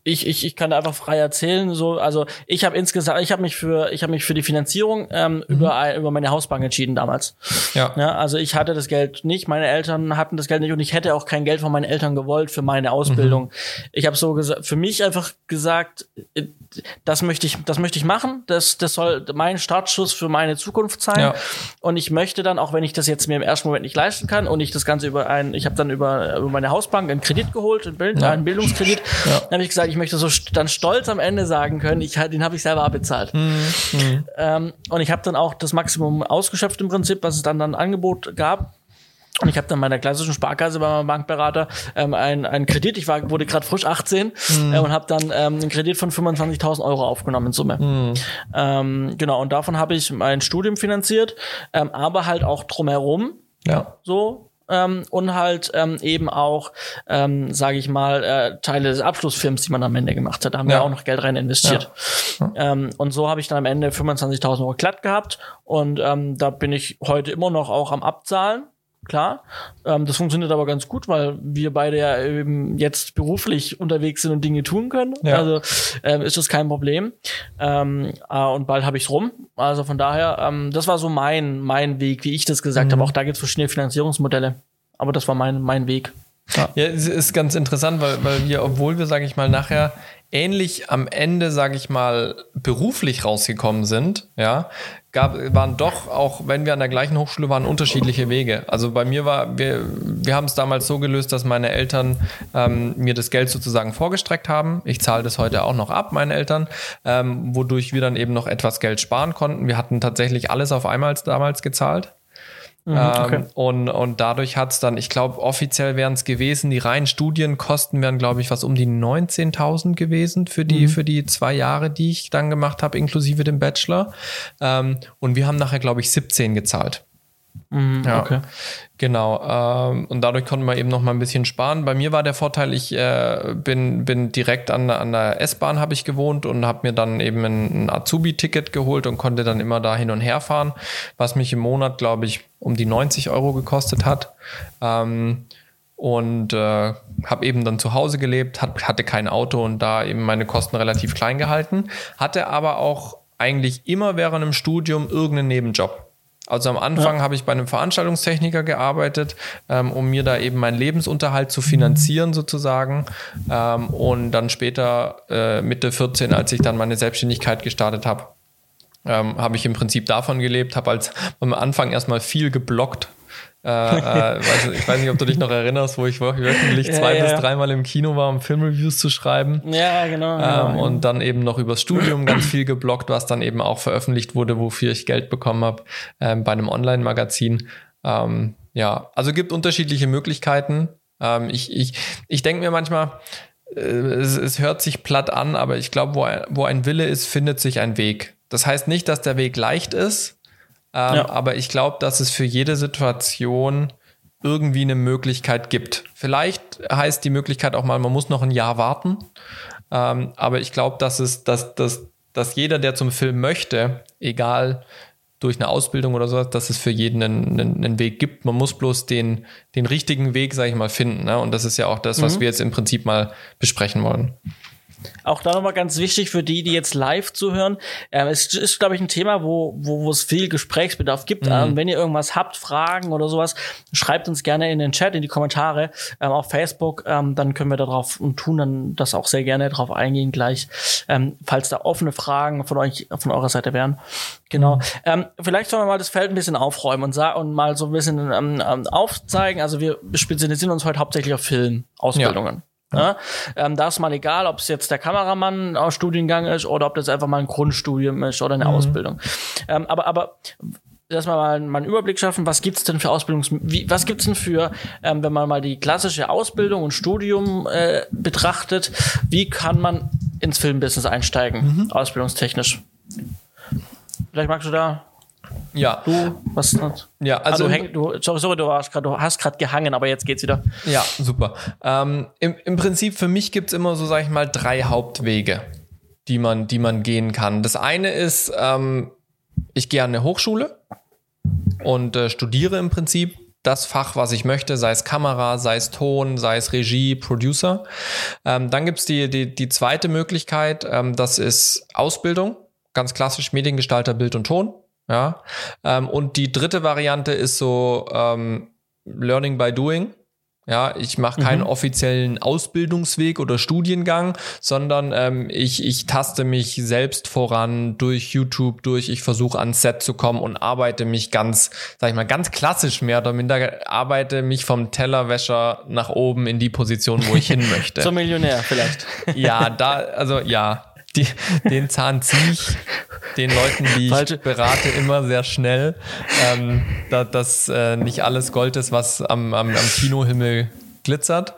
ich, ich, ich kann da einfach frei erzählen. So, also ich habe insgesamt, ich habe mich für, ich habe mich für die Finanzierung ähm, mhm. über über meine Hausbank entschieden damals. Ja. ja. Also ich hatte das Geld nicht, meine Eltern hatten das Geld nicht und ich hätte auch kein Geld von meinen Eltern gewollt für meine Ausbildung. Mhm. Ich habe so gesagt, für mich einfach gesagt, äh, das möchte ich, das möchte ich machen. Das, das soll mein Startschuss für meine Zukunft sein. Ja. Und ich möchte dann, auch wenn ich das jetzt mir im ersten Moment nicht leisten kann und ich das Ganze über ein, ich habe dann über, über meine Hausbank einen Kredit geholt, einen, Bild, ja. einen Bildungskredit, ja. habe ich gesagt, ich möchte so dann stolz am Ende sagen können, ich, den habe ich selber abbezahlt. Mhm. Ähm, und ich habe dann auch das Maximum ausgeschöpft im Prinzip, was es dann dann Angebot gab. Und ich habe dann meiner klassischen Sparkasse bei meinem Bankberater ähm, einen, einen Kredit, ich war, wurde gerade frisch 18 mhm. äh, und habe dann ähm, einen Kredit von 25.000 Euro aufgenommen in Summe. Mhm. Ähm, genau, und davon habe ich mein Studium finanziert, ähm, aber halt auch drumherum. Ja. So, ähm, und halt ähm, eben auch, ähm, sage ich mal, äh, Teile des Abschlussfilms, die man am Ende gemacht hat. Da haben ja. wir auch noch Geld rein investiert. Ja. Ähm, und so habe ich dann am Ende 25.000 Euro glatt gehabt und ähm, da bin ich heute immer noch auch am Abzahlen klar. Ähm, das funktioniert aber ganz gut, weil wir beide ja eben jetzt beruflich unterwegs sind und Dinge tun können. Ja. Also ähm, ist das kein Problem. Ähm, äh, und bald habe ich's rum. Also von daher, ähm, das war so mein, mein Weg, wie ich das gesagt mhm. habe. Auch da gibt's verschiedene Finanzierungsmodelle. Aber das war mein, mein Weg. Ja, ja es ist ganz interessant, weil, weil wir, obwohl wir, sage ich mal, nachher ähnlich am Ende, sage ich mal, beruflich rausgekommen sind, ja, gab, waren doch, auch wenn wir an der gleichen Hochschule waren, unterschiedliche Wege. Also bei mir war, wir, wir haben es damals so gelöst, dass meine Eltern ähm, mir das Geld sozusagen vorgestreckt haben. Ich zahle das heute auch noch ab, meine Eltern, ähm, wodurch wir dann eben noch etwas Geld sparen konnten. Wir hatten tatsächlich alles auf einmal damals gezahlt. Mhm, okay. ähm, und, und dadurch hat es dann, ich glaube, offiziell wären es gewesen, die reinen Studienkosten wären, glaube ich, was um die 19.000 gewesen für die, mhm. für die zwei Jahre, die ich dann gemacht habe, inklusive dem Bachelor. Ähm, und wir haben nachher, glaube ich, 17 gezahlt. Mhm, ja, okay. Genau. Ähm, und dadurch konnten wir eben noch mal ein bisschen sparen. Bei mir war der Vorteil, ich äh, bin, bin direkt an, an der S-Bahn habe ich gewohnt und habe mir dann eben ein, ein Azubi-Ticket geholt und konnte dann immer da hin und her fahren, was mich im Monat, glaube ich, um die 90 Euro gekostet hat. Ähm, und äh, habe eben dann zu Hause gelebt, hat, hatte kein Auto und da eben meine Kosten relativ klein gehalten, hatte aber auch eigentlich immer während dem Studium irgendeinen Nebenjob. Also am Anfang ja. habe ich bei einem Veranstaltungstechniker gearbeitet, ähm, um mir da eben meinen Lebensunterhalt zu finanzieren sozusagen. Ähm, und dann später äh, Mitte 14, als ich dann meine Selbstständigkeit gestartet habe, ähm, habe ich im Prinzip davon gelebt, habe als am Anfang erstmal viel geblockt, äh, äh, weiß, ich weiß nicht, ob du dich noch erinnerst, wo ich wöchentlich ja, zwei ja. bis dreimal im Kino war, um Filmreviews zu schreiben. Ja, genau. Ähm, genau. Und dann eben noch übers Studium ganz viel geblockt, was dann eben auch veröffentlicht wurde, wofür ich Geld bekommen habe ähm, bei einem Online-Magazin. Ähm, ja, also gibt unterschiedliche Möglichkeiten. Ähm, ich ich, ich denke mir manchmal, äh, es, es hört sich platt an, aber ich glaube, wo, wo ein Wille ist, findet sich ein Weg. Das heißt nicht, dass der Weg leicht ist, ähm, ja. Aber ich glaube, dass es für jede Situation irgendwie eine Möglichkeit gibt. Vielleicht heißt die Möglichkeit auch mal, man muss noch ein Jahr warten. Ähm, aber ich glaube, dass es, dass, dass, dass jeder, der zum Film möchte, egal durch eine Ausbildung oder sowas, dass es für jeden einen, einen, einen Weg gibt. Man muss bloß den, den richtigen Weg, sage ich mal, finden. Ne? Und das ist ja auch das, was mhm. wir jetzt im Prinzip mal besprechen wollen. Auch da nochmal ganz wichtig für die, die jetzt live zuhören. Ähm, es ist, glaube ich, ein Thema, wo, wo, wo es viel Gesprächsbedarf gibt. Mhm. Ähm, wenn ihr irgendwas habt, Fragen oder sowas, schreibt uns gerne in den Chat, in die Kommentare, ähm, auf Facebook. Ähm, dann können wir darauf und tun dann das auch sehr gerne darauf eingehen gleich, ähm, falls da offene Fragen von euch, von eurer Seite wären. Genau. Mhm. Ähm, vielleicht sollen wir mal das Feld ein bisschen aufräumen und, und mal so ein bisschen ähm, ähm aufzeigen. Also wir spezialisieren uns heute hauptsächlich auf Filmausbildungen. Ja. Ja. Ähm, da ist mal egal, ob es jetzt der Kameramann aus Studiengang ist oder ob das einfach mal ein Grundstudium ist oder eine mhm. Ausbildung. Ähm, aber, aber erstmal mal, mal einen Überblick schaffen, was gibt's denn für Ausbildungs... Wie, was gibt's denn für, ähm, wenn man mal die klassische Ausbildung und Studium äh, betrachtet, wie kann man ins Filmbusiness einsteigen, mhm. ausbildungstechnisch? Vielleicht magst du da ja. Du, was? Ja, also. Ah, du, du, sorry, sorry, du, warst grad, du hast gerade gehangen, aber jetzt geht's wieder. Ja, super. Ähm, im, Im Prinzip für mich gibt's immer so, sag ich mal, drei Hauptwege, die man, die man gehen kann. Das eine ist, ähm, ich gehe an eine Hochschule und äh, studiere im Prinzip das Fach, was ich möchte, sei es Kamera, sei es Ton, sei es Regie, Producer. Ähm, dann gibt's die, die, die zweite Möglichkeit, ähm, das ist Ausbildung, ganz klassisch Mediengestalter, Bild und Ton. Ja. Ähm, und die dritte Variante ist so ähm, Learning by Doing. Ja, ich mache keinen mhm. offiziellen Ausbildungsweg oder Studiengang, sondern ähm, ich, ich taste mich selbst voran durch YouTube, durch, ich versuche ans Set zu kommen und arbeite mich ganz, sag ich mal, ganz klassisch mehr oder minder, arbeite mich vom Tellerwäscher nach oben in die Position, wo ich hin möchte. Zum Millionär vielleicht. Ja, da, also ja, die, den Zahn ziehe ich den Leuten, die Falsche. ich berate, immer sehr schnell, ähm, da, dass äh, nicht alles Gold ist, was am, am, am Kinohimmel glitzert.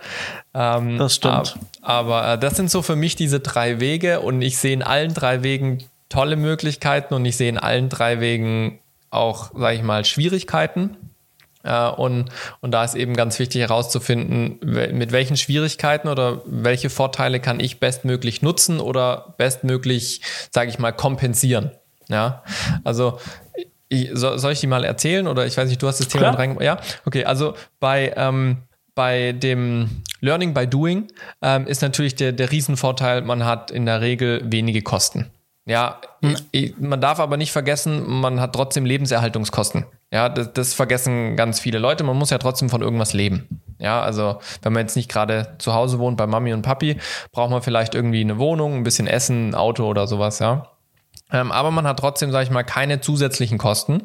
Ähm, das stimmt. Aber, aber äh, das sind so für mich diese drei Wege und ich sehe in allen drei Wegen tolle Möglichkeiten und ich sehe in allen drei Wegen auch, sage ich mal, Schwierigkeiten. Äh, und, und da ist eben ganz wichtig herauszufinden, mit welchen Schwierigkeiten oder welche Vorteile kann ich bestmöglich nutzen oder bestmöglich, sage ich mal, kompensieren. Ja, also ich, soll ich die mal erzählen oder ich weiß nicht, du hast das Thema rein. Ja, okay, also bei ähm, bei dem Learning by Doing ähm, ist natürlich der, der Riesenvorteil, man hat in der Regel wenige Kosten. Ja, hm. man darf aber nicht vergessen, man hat trotzdem Lebenserhaltungskosten. Ja, das, das, vergessen ganz viele Leute. Man muss ja trotzdem von irgendwas leben. Ja, also wenn man jetzt nicht gerade zu Hause wohnt bei Mami und Papi, braucht man vielleicht irgendwie eine Wohnung, ein bisschen Essen, ein Auto oder sowas, ja. Ähm, aber man hat trotzdem, sage ich mal, keine zusätzlichen Kosten,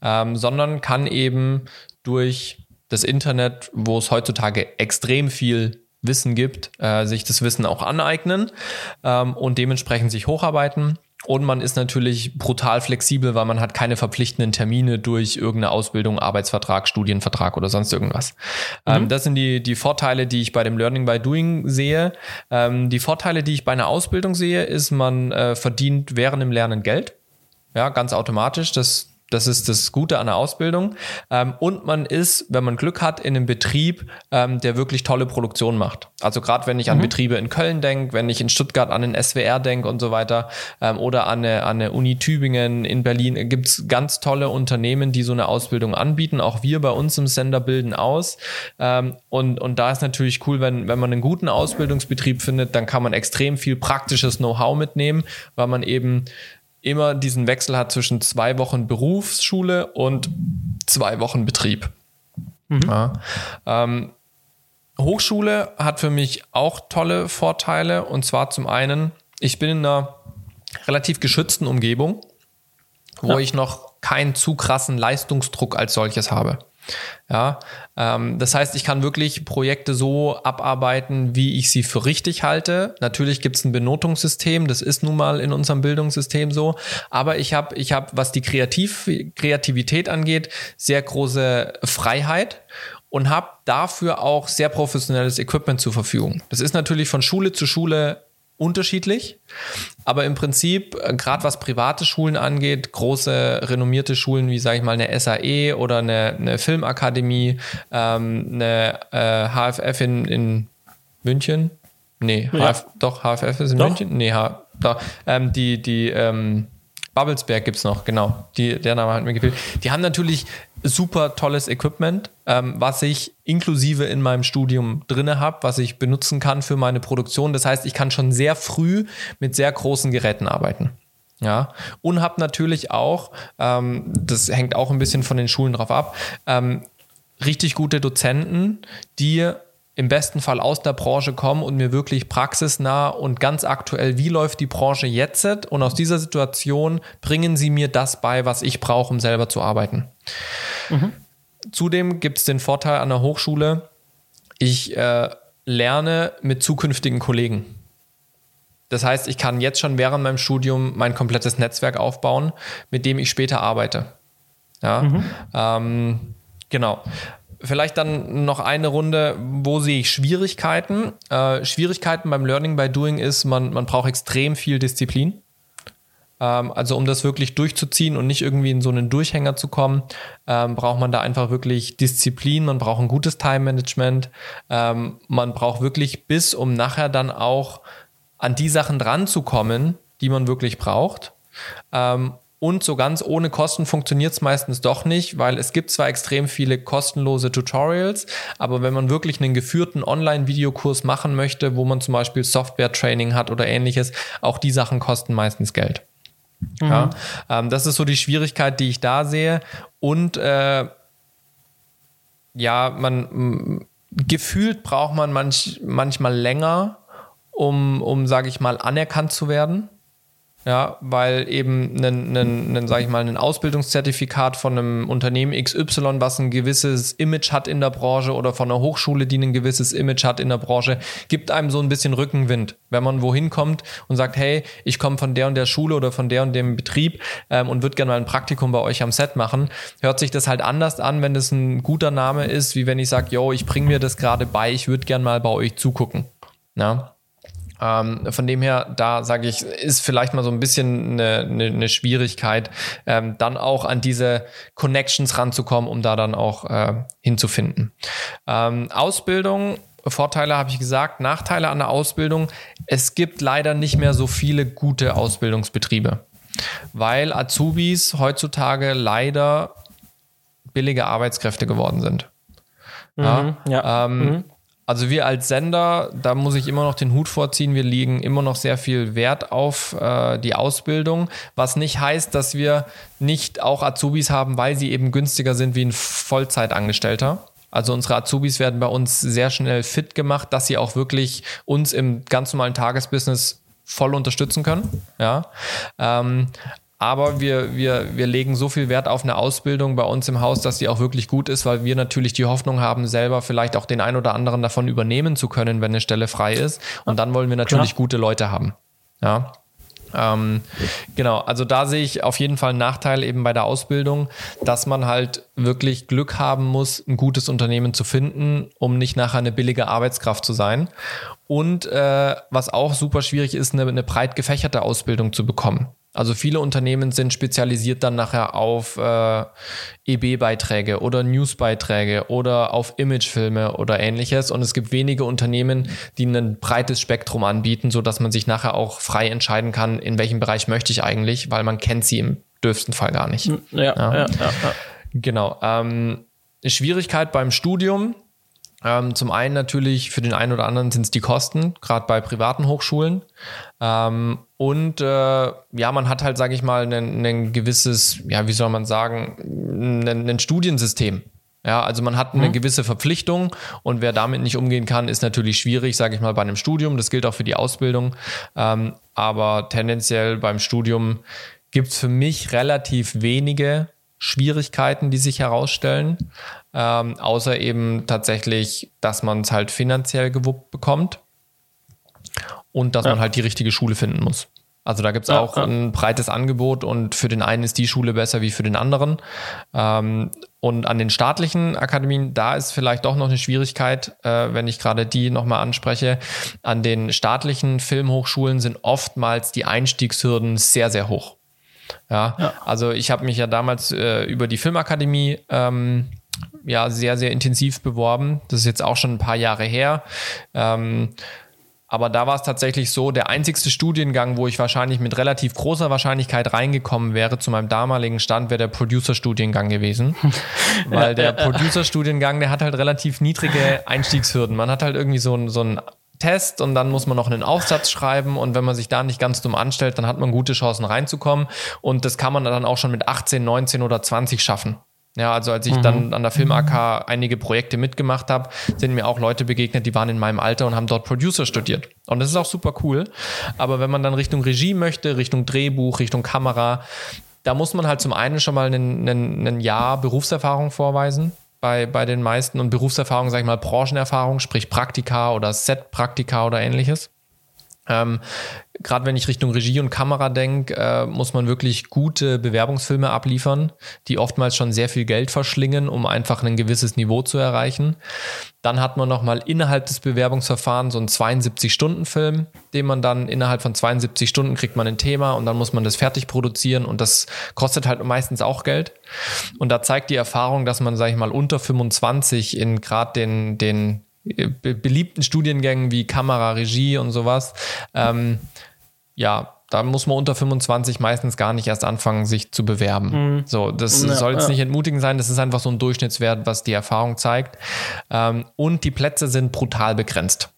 ähm, sondern kann eben durch das Internet, wo es heutzutage extrem viel Wissen gibt, äh, sich das Wissen auch aneignen ähm, und dementsprechend sich hocharbeiten. Und man ist natürlich brutal flexibel, weil man hat keine verpflichtenden Termine durch irgendeine Ausbildung, Arbeitsvertrag, Studienvertrag oder sonst irgendwas. Ähm, mhm. Ähm, das sind die, die Vorteile, die ich bei dem Learning by Doing sehe. Ähm, die Vorteile, die ich bei einer Ausbildung sehe, ist, man äh, verdient während dem Lernen Geld. Ja, ganz automatisch. Das, das ist das Gute an der Ausbildung. Ähm, und man ist, wenn man Glück hat, in einem Betrieb, ähm, der wirklich tolle Produktion macht. Also gerade wenn ich an mhm. Betriebe in Köln denke, wenn ich in Stuttgart an den SWR denke und so weiter ähm, oder an eine, an eine Uni Tübingen in Berlin, gibt's ganz tolle Unternehmen, die so eine Ausbildung anbieten. Auch wir bei uns im Sender bilden aus. Ähm, und, und da ist natürlich cool, wenn, wenn man einen guten Ausbildungsbetrieb findet, dann kann man extrem viel praktisches Know-how mitnehmen, weil man eben immer diesen Wechsel hat zwischen zwei Wochen Berufsschule und zwei Wochen Betrieb. Mhm. Ja. Ähm, Hochschule hat für mich auch tolle Vorteile und zwar zum einen, ich bin in einer relativ geschützten Umgebung, wo ja. ich noch keinen zu krassen Leistungsdruck als solches habe. Ja, ähm, das heißt, ich kann wirklich Projekte so abarbeiten, wie ich sie für richtig halte. Natürlich gibt es ein Benotungssystem, das ist nun mal in unserem Bildungssystem so. Aber ich habe, ich habe, was die Kreativ Kreativität angeht, sehr große Freiheit und habe dafür auch sehr professionelles Equipment zur Verfügung. Das ist natürlich von Schule zu Schule unterschiedlich. Aber im Prinzip, äh, gerade was private Schulen angeht, große renommierte Schulen wie, sage ich mal, eine SAE oder eine, eine Filmakademie, ähm, eine äh, HFF in, in München. Nee, ja. HF, doch, HFF ist in doch. München. Nee, H, doch, ähm, die, die, ähm, Bubblesberg gibt es noch, genau. Die, der Name hat mir gefehlt. Die haben natürlich super tolles Equipment, ähm, was ich inklusive in meinem Studium drinne habe, was ich benutzen kann für meine Produktion. Das heißt, ich kann schon sehr früh mit sehr großen Geräten arbeiten. Ja, und habe natürlich auch, ähm, das hängt auch ein bisschen von den Schulen drauf ab, ähm, richtig gute Dozenten, die im besten Fall aus der Branche kommen und mir wirklich praxisnah und ganz aktuell, wie läuft die Branche jetzt? Und aus dieser Situation bringen sie mir das bei, was ich brauche, um selber zu arbeiten. Mhm. Zudem gibt es den Vorteil an der Hochschule, ich äh, lerne mit zukünftigen Kollegen. Das heißt, ich kann jetzt schon während meinem Studium mein komplettes Netzwerk aufbauen, mit dem ich später arbeite. Ja, mhm. ähm, genau. Vielleicht dann noch eine Runde, wo sehe ich Schwierigkeiten? Äh, Schwierigkeiten beim Learning by Doing ist, man, man braucht extrem viel Disziplin. Ähm, also um das wirklich durchzuziehen und nicht irgendwie in so einen Durchhänger zu kommen, ähm, braucht man da einfach wirklich Disziplin, man braucht ein gutes Time-Management, ähm, man braucht wirklich bis, um nachher dann auch an die Sachen dran zu kommen, die man wirklich braucht. Ähm, und so ganz ohne Kosten funktioniert es meistens doch nicht, weil es gibt zwar extrem viele kostenlose Tutorials, aber wenn man wirklich einen geführten Online-Videokurs machen möchte, wo man zum Beispiel Software-Training hat oder ähnliches, auch die Sachen kosten meistens Geld. Mhm. Ja, ähm, das ist so die Schwierigkeit, die ich da sehe. Und äh, ja, man gefühlt braucht man manch, manchmal länger, um, um sage ich mal, anerkannt zu werden. Ja, weil eben ein, ein, ein, sag ich mal, ein Ausbildungszertifikat von einem Unternehmen XY, was ein gewisses Image hat in der Branche oder von einer Hochschule, die ein gewisses Image hat in der Branche, gibt einem so ein bisschen Rückenwind, wenn man wohin kommt und sagt, hey, ich komme von der und der Schule oder von der und dem Betrieb ähm, und würde gerne mal ein Praktikum bei euch am Set machen, hört sich das halt anders an, wenn das ein guter Name ist, wie wenn ich sage, yo, ich bringe mir das gerade bei, ich würde gerne mal bei euch zugucken. Ja. Ähm, von dem her, da sage ich, ist vielleicht mal so ein bisschen eine, eine, eine Schwierigkeit, ähm, dann auch an diese Connections ranzukommen, um da dann auch äh, hinzufinden. Ähm, Ausbildung Vorteile habe ich gesagt, Nachteile an der Ausbildung. Es gibt leider nicht mehr so viele gute Ausbildungsbetriebe, weil Azubis heutzutage leider billige Arbeitskräfte geworden sind. Mhm, ja, ja. Ähm, mhm. Also wir als Sender, da muss ich immer noch den Hut vorziehen, wir legen immer noch sehr viel Wert auf äh, die Ausbildung, was nicht heißt, dass wir nicht auch Azubis haben, weil sie eben günstiger sind wie ein Vollzeitangestellter. Also unsere Azubis werden bei uns sehr schnell fit gemacht, dass sie auch wirklich uns im ganz normalen Tagesbusiness voll unterstützen können. Ja. Ähm, aber wir, wir, wir legen so viel Wert auf eine Ausbildung bei uns im Haus, dass sie auch wirklich gut ist, weil wir natürlich die Hoffnung haben, selber vielleicht auch den ein oder anderen davon übernehmen zu können, wenn eine Stelle frei ist. Und dann wollen wir natürlich Klar. gute Leute haben. Ja. Ähm, genau, also da sehe ich auf jeden Fall einen Nachteil eben bei der Ausbildung, dass man halt wirklich Glück haben muss, ein gutes Unternehmen zu finden, um nicht nachher eine billige Arbeitskraft zu sein. Und äh, was auch super schwierig ist, eine, eine breit gefächerte Ausbildung zu bekommen. Also viele Unternehmen sind spezialisiert dann nachher auf äh, EB-Beiträge oder News-Beiträge oder auf Imagefilme oder ähnliches. Und es gibt wenige Unternehmen, die ein breites Spektrum anbieten, so dass man sich nachher auch frei entscheiden kann, in welchem Bereich möchte ich eigentlich, weil man kennt sie im dürfsten Fall gar nicht. Ja, ja, ja. ja, ja. Genau. Ähm, Schwierigkeit beim Studium ähm, zum einen natürlich für den einen oder anderen sind es die Kosten, gerade bei privaten Hochschulen. Ähm, und äh, ja, man hat halt, sage ich mal, ein gewisses, ja, wie soll man sagen, ein Studiensystem. Ja, also man hat eine mhm. gewisse Verpflichtung und wer damit nicht umgehen kann, ist natürlich schwierig, sage ich mal, bei einem Studium. Das gilt auch für die Ausbildung. Ähm, aber tendenziell beim Studium gibt es für mich relativ wenige Schwierigkeiten, die sich herausstellen, ähm, außer eben tatsächlich, dass man es halt finanziell gewuppt bekommt und dass ja. man halt die richtige Schule finden muss. Also da gibt es ja, auch ja. ein breites Angebot und für den einen ist die Schule besser wie für den anderen. Ähm, und an den staatlichen Akademien, da ist vielleicht doch noch eine Schwierigkeit, äh, wenn ich gerade die nochmal anspreche. An den staatlichen Filmhochschulen sind oftmals die Einstiegshürden sehr, sehr hoch. Ja, ja. also ich habe mich ja damals äh, über die Filmakademie ähm, ja sehr, sehr intensiv beworben. Das ist jetzt auch schon ein paar Jahre her. Ähm, aber da war es tatsächlich so, der einzigste Studiengang, wo ich wahrscheinlich mit relativ großer Wahrscheinlichkeit reingekommen wäre zu meinem damaligen Stand, wäre der Producer-Studiengang gewesen. Weil der Producer-Studiengang, der hat halt relativ niedrige Einstiegshürden. Man hat halt irgendwie so ein, so ein Test und dann muss man noch einen Aufsatz schreiben und wenn man sich da nicht ganz dumm anstellt, dann hat man gute Chancen reinzukommen und das kann man dann auch schon mit 18, 19 oder 20 schaffen. Ja, also als ich mhm. dann an der Film AK einige Projekte mitgemacht habe, sind mir auch Leute begegnet, die waren in meinem Alter und haben dort Producer studiert. Und das ist auch super cool. Aber wenn man dann Richtung Regie möchte, Richtung Drehbuch, Richtung Kamera, da muss man halt zum einen schon mal ein Jahr Berufserfahrung vorweisen bei, bei den meisten und Berufserfahrung, sag ich mal, Branchenerfahrung, sprich Praktika oder Set-Praktika oder ähnliches. Ähm, gerade wenn ich Richtung Regie und Kamera denke, äh, muss man wirklich gute Bewerbungsfilme abliefern, die oftmals schon sehr viel Geld verschlingen, um einfach ein gewisses Niveau zu erreichen. Dann hat man nochmal innerhalb des Bewerbungsverfahrens so einen 72-Stunden-Film, den man dann innerhalb von 72 Stunden kriegt man ein Thema und dann muss man das fertig produzieren und das kostet halt meistens auch Geld. Und da zeigt die Erfahrung, dass man, sage ich mal, unter 25 in gerade den, den beliebten Studiengängen wie Kamera, Regie und sowas, ähm, ja, da muss man unter 25 meistens gar nicht erst anfangen, sich zu bewerben. Mhm. So, das ja, soll jetzt ja. nicht entmutigend sein, das ist einfach so ein Durchschnittswert, was die Erfahrung zeigt. Ähm, und die Plätze sind brutal begrenzt.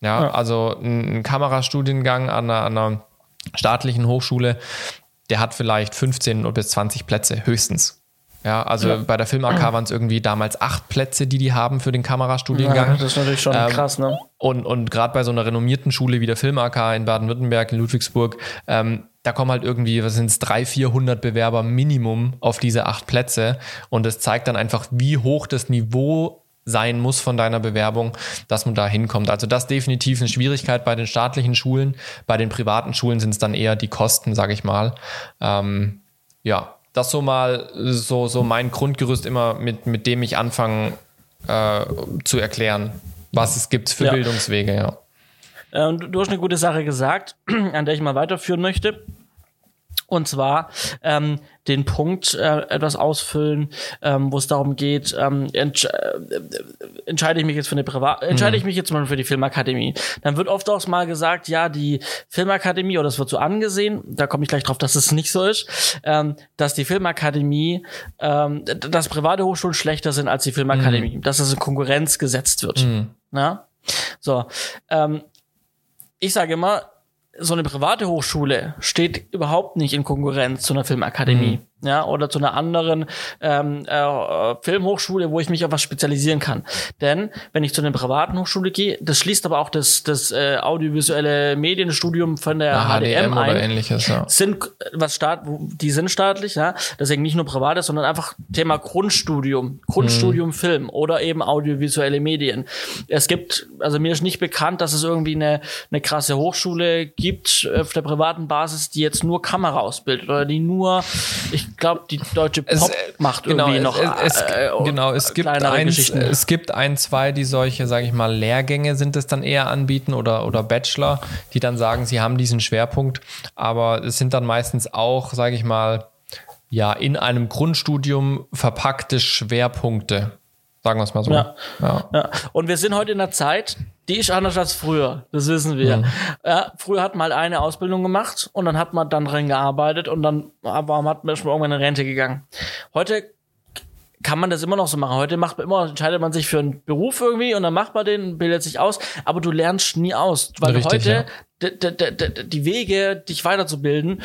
Ja, ja. also ein, ein, Kamerastudiengang an einer, an einer staatlichen Hochschule, der hat vielleicht 15 bis 20 Plätze höchstens. Ja, also ja. bei der Film AK waren es irgendwie damals acht Plätze, die die haben für den Kamerastudiengang. Ja, das ist natürlich schon ähm, krass, ne? Und, und gerade bei so einer renommierten Schule wie der Film AK in Baden-Württemberg, in Ludwigsburg, ähm, da kommen halt irgendwie, was sind es, 300, 400 Bewerber Minimum auf diese acht Plätze. Und das zeigt dann einfach, wie hoch das Niveau sein muss von deiner Bewerbung, dass man da hinkommt. Also das ist definitiv eine Schwierigkeit bei den staatlichen Schulen. Bei den privaten Schulen sind es dann eher die Kosten, sage ich mal. Ähm, ja, das so mal so, so mein Grundgerüst immer, mit, mit dem ich anfange äh, zu erklären, was es gibt für ja. Bildungswege, ja. Äh, du hast eine gute Sache gesagt, an der ich mal weiterführen möchte. Und zwar ähm, den Punkt äh, etwas ausfüllen, ähm, wo es darum geht, ähm, entsch äh, entscheide ich mich jetzt für eine Privat, entscheide mhm. ich mich jetzt mal für die Filmakademie. Dann wird oft auch mal gesagt, ja, die Filmakademie, oder es wird so angesehen, da komme ich gleich drauf, dass es nicht so ist, ähm, dass die Filmakademie, ähm, dass private Hochschulen schlechter sind als die Filmakademie, mhm. dass es in Konkurrenz gesetzt wird. Mhm. Ja? So. Ähm, ich sage immer, so eine private Hochschule steht überhaupt nicht in Konkurrenz zu einer Filmakademie. Mhm ja, oder zu einer anderen ähm, äh, Filmhochschule, wo ich mich auf was spezialisieren kann. Denn wenn ich zu einer privaten Hochschule gehe, das schließt aber auch das, das äh, audiovisuelle Medienstudium von der ja, HDM, HDM ein. Oder ähnliches, ja. Sind was staat, die sind staatlich, ja, deswegen nicht nur privates, sondern einfach Thema Grundstudium, Grundstudium mhm. Film oder eben audiovisuelle Medien. Es gibt, also mir ist nicht bekannt, dass es irgendwie eine, eine krasse Hochschule gibt auf der privaten Basis, die jetzt nur Kamera ausbildet oder die nur, ich glaube, die deutsche Pop es, äh, macht genau, irgendwie noch. Es, äh, genau, es gibt, eins, es gibt ein, zwei, die solche, sage ich mal, Lehrgänge sind es dann eher anbieten oder, oder Bachelor, die dann sagen, sie haben diesen Schwerpunkt. Aber es sind dann meistens auch, sage ich mal, ja, in einem Grundstudium verpackte Schwerpunkte. Sagen wir es mal so. Ja. Ja. ja. Und wir sind heute in einer Zeit, die ist anders als früher. Das wissen wir. Mhm. Ja, früher hat man halt eine Ausbildung gemacht und dann hat man dann drin gearbeitet und dann war man, hat man irgendwann in Rente gegangen. Heute kann man das immer noch so machen. Heute macht man immer, entscheidet man sich für einen Beruf irgendwie und dann macht man den, bildet sich aus, aber du lernst nie aus, weil Richtig, heute ja. die Wege, dich weiterzubilden,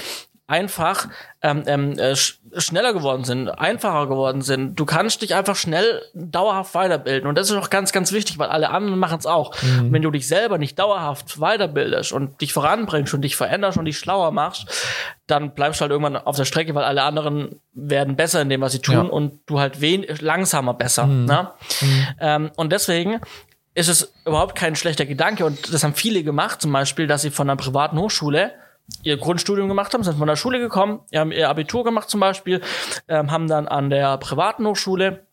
einfach ähm, ähm, äh, schneller geworden sind, einfacher geworden sind. Du kannst dich einfach schnell dauerhaft weiterbilden. Und das ist auch ganz, ganz wichtig, weil alle anderen machen es auch. Mhm. Wenn du dich selber nicht dauerhaft weiterbildest und dich voranbringst und dich veränderst und dich schlauer machst, dann bleibst du halt irgendwann auf der Strecke, weil alle anderen werden besser in dem, was sie tun ja. und du halt wen langsamer besser. Mhm. Ne? Mhm. Ähm, und deswegen ist es überhaupt kein schlechter Gedanke und das haben viele gemacht, zum Beispiel, dass sie von einer privaten Hochschule ihr Grundstudium gemacht haben, sind von der Schule gekommen, haben ihr Abitur gemacht zum Beispiel, ähm, haben dann an der privaten Hochschule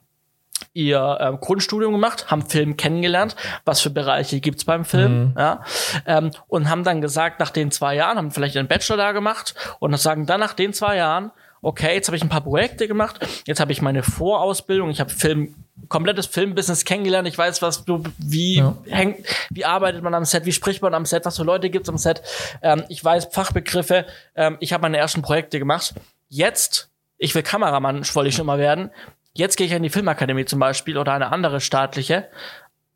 ihr ähm, Grundstudium gemacht, haben Film kennengelernt, was für Bereiche gibt's beim Film, mhm. ja, ähm, und haben dann gesagt, nach den zwei Jahren, haben vielleicht einen Bachelor da gemacht und sagen dann nach den zwei Jahren, okay, jetzt habe ich ein paar Projekte gemacht, jetzt habe ich meine Vorausbildung, ich habe Film, komplettes Filmbusiness kennengelernt, ich weiß, was du, wie ja. hängt, wie arbeitet man am Set, wie spricht man am Set, was für Leute gibt's am Set, ähm, ich weiß Fachbegriffe, ähm, ich habe meine ersten Projekte gemacht. Jetzt, ich will Kameramann, wollte ich schon mal werden. Jetzt gehe ich in die Filmakademie zum Beispiel oder eine andere staatliche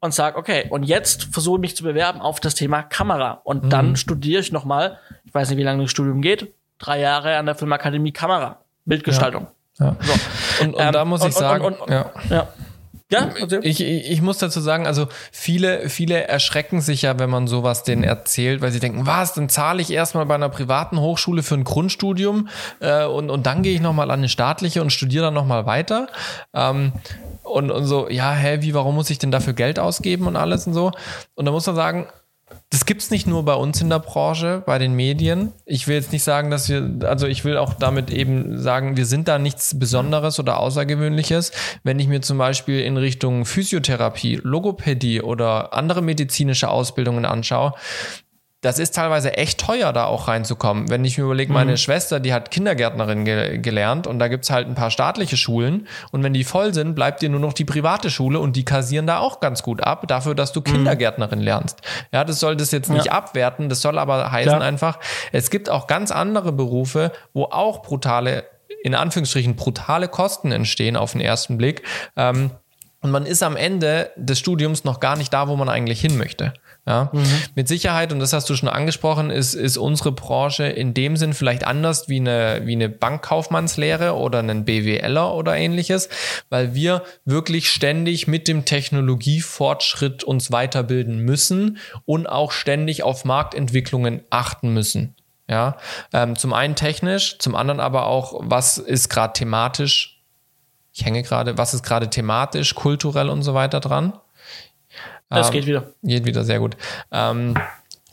und sage, okay, und jetzt versuche ich mich zu bewerben auf das Thema Kamera. Und mhm. dann studiere ich noch mal, ich weiß nicht, wie lange das Studium geht, drei Jahre an der Filmakademie Kamera, Bildgestaltung. Ja. ja. So. Und, und ähm, da muss ich und, sagen, und, ja. ja. Ja, ich, ich, ich muss dazu sagen, also viele, viele erschrecken sich ja, wenn man sowas denen erzählt, weil sie denken, was, dann zahle ich erstmal bei einer privaten Hochschule für ein Grundstudium äh, und, und dann gehe ich nochmal an eine staatliche und studiere dann nochmal weiter. Ähm, und, und so, ja, hä, wie, warum muss ich denn dafür Geld ausgeben und alles und so? Und da muss man sagen, das gibt es nicht nur bei uns in der Branche, bei den Medien. Ich will jetzt nicht sagen, dass wir, also ich will auch damit eben sagen, wir sind da nichts Besonderes oder Außergewöhnliches. Wenn ich mir zum Beispiel in Richtung Physiotherapie, Logopädie oder andere medizinische Ausbildungen anschaue, das ist teilweise echt teuer, da auch reinzukommen. Wenn ich mir überlege, meine mhm. Schwester, die hat Kindergärtnerin ge gelernt und da gibt's halt ein paar staatliche Schulen und wenn die voll sind, bleibt dir nur noch die private Schule und die kassieren da auch ganz gut ab, dafür, dass du mhm. Kindergärtnerin lernst. Ja, das soll das jetzt nicht ja. abwerten, das soll aber heißen Klar. einfach, es gibt auch ganz andere Berufe, wo auch brutale, in Anführungsstrichen brutale Kosten entstehen auf den ersten Blick. Ähm, und man ist am Ende des Studiums noch gar nicht da, wo man eigentlich hin möchte. Ja, mhm. mit Sicherheit, und das hast du schon angesprochen, ist, ist unsere Branche in dem Sinn vielleicht anders wie eine, wie eine Bankkaufmannslehre oder einen BWLer oder ähnliches, weil wir wirklich ständig mit dem Technologiefortschritt uns weiterbilden müssen und auch ständig auf Marktentwicklungen achten müssen. Ja, ähm, zum einen technisch, zum anderen aber auch, was ist gerade thematisch ich hänge gerade, was ist gerade thematisch, kulturell und so weiter dran? Das ähm, geht wieder. Geht wieder, sehr gut. Ähm,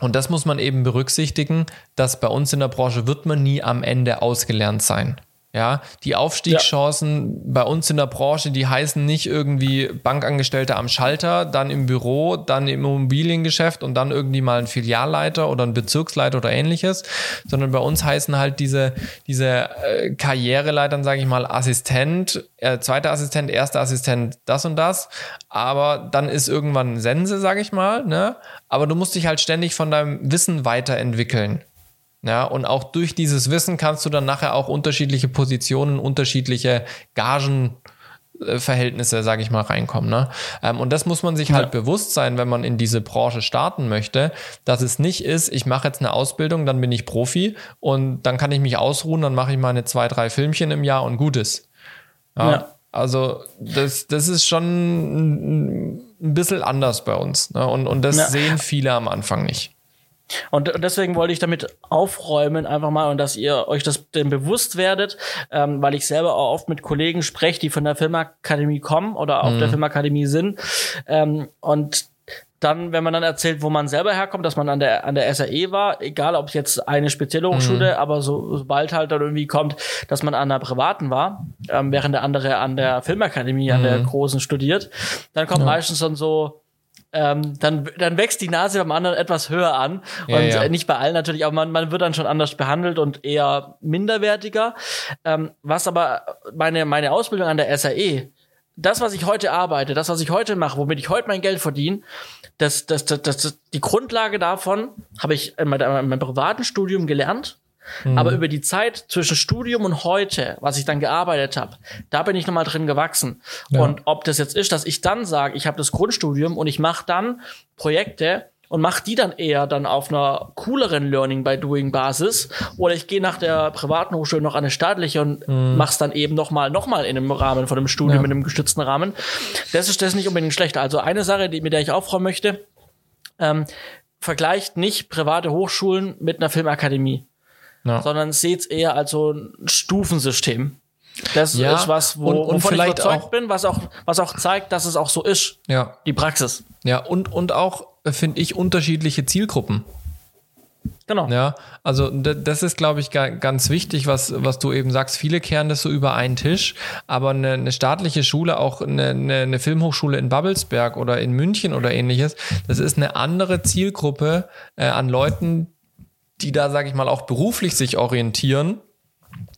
und das muss man eben berücksichtigen, dass bei uns in der Branche wird man nie am Ende ausgelernt sein. Ja, die Aufstiegschancen ja. bei uns in der Branche, die heißen nicht irgendwie Bankangestellte am Schalter, dann im Büro, dann im Immobiliengeschäft und dann irgendwie mal ein Filialleiter oder ein Bezirksleiter oder ähnliches, sondern bei uns heißen halt diese, diese äh, Karriereleitern, sage ich mal, Assistent, äh, zweiter Assistent, erster Assistent, das und das. Aber dann ist irgendwann Sense, sage ich mal, ne? Aber du musst dich halt ständig von deinem Wissen weiterentwickeln. Ja, und auch durch dieses Wissen kannst du dann nachher auch unterschiedliche Positionen, unterschiedliche Gagenverhältnisse, sage ich mal, reinkommen. Ne? Ähm, und das muss man sich halt bewusst sein, wenn man in diese Branche starten möchte, dass es nicht ist, ich mache jetzt eine Ausbildung, dann bin ich Profi und dann kann ich mich ausruhen, dann mache ich meine zwei, drei Filmchen im Jahr und gutes. Ja, ja. Also das, das ist schon ein bisschen anders bei uns. Ne? Und, und das ja. sehen viele am Anfang nicht. Und deswegen wollte ich damit aufräumen, einfach mal, und dass ihr euch das denn bewusst werdet, ähm, weil ich selber auch oft mit Kollegen spreche, die von der Filmakademie kommen oder auf mhm. der Filmakademie sind. Ähm, und dann, wenn man dann erzählt, wo man selber herkommt, dass man an der an der SAE war, egal ob es jetzt eine spezielle Hochschule, mhm. aber so, sobald halt dann irgendwie kommt, dass man an der privaten war, ähm, während der andere an der Filmakademie, mhm. an der mhm. großen studiert, dann kommt ja. meistens dann so ähm, dann, dann wächst die Nase beim anderen etwas höher an. Ja, und ja. nicht bei allen natürlich, aber man, man wird dann schon anders behandelt und eher minderwertiger. Ähm, was aber meine, meine Ausbildung an der SAE, das, was ich heute arbeite, das, was ich heute mache, womit ich heute mein Geld verdiene, das, das, das, das, die Grundlage davon habe ich in meinem, in meinem privaten Studium gelernt Mhm. Aber über die Zeit zwischen Studium und heute, was ich dann gearbeitet habe, da bin ich nochmal drin gewachsen. Ja. Und ob das jetzt ist, dass ich dann sage, ich habe das Grundstudium und ich mache dann Projekte, und mache die dann eher dann auf einer cooleren Learning by Doing Basis oder ich gehe nach der privaten Hochschule noch an eine staatliche und mhm. mach's dann eben noch mal noch mal in einem Rahmen von einem Studium ja. in einem gestützten Rahmen. Das ist das nicht unbedingt schlecht. Also eine Sache, die, mit der ich aufräumen möchte, ähm, vergleicht nicht private Hochschulen mit einer Filmakademie ja. sondern seht es eher als so ein Stufensystem. Das ja, ist was, wo, und, und wovon vielleicht ich überzeugt auch, bin, was auch, was auch zeigt, dass es auch so ist. Ja. Die Praxis. Ja, und, und auch, äh, finde ich, unterschiedliche Zielgruppen. Genau. Ja, also das ist, glaube ich, ganz wichtig, was, was du eben sagst. Viele kehren das so über einen Tisch, aber eine, eine staatliche Schule, auch eine, eine, eine, Filmhochschule in Babelsberg oder in München oder ähnliches, das ist eine andere Zielgruppe äh, an Leuten, die da, sage ich mal, auch beruflich sich orientieren,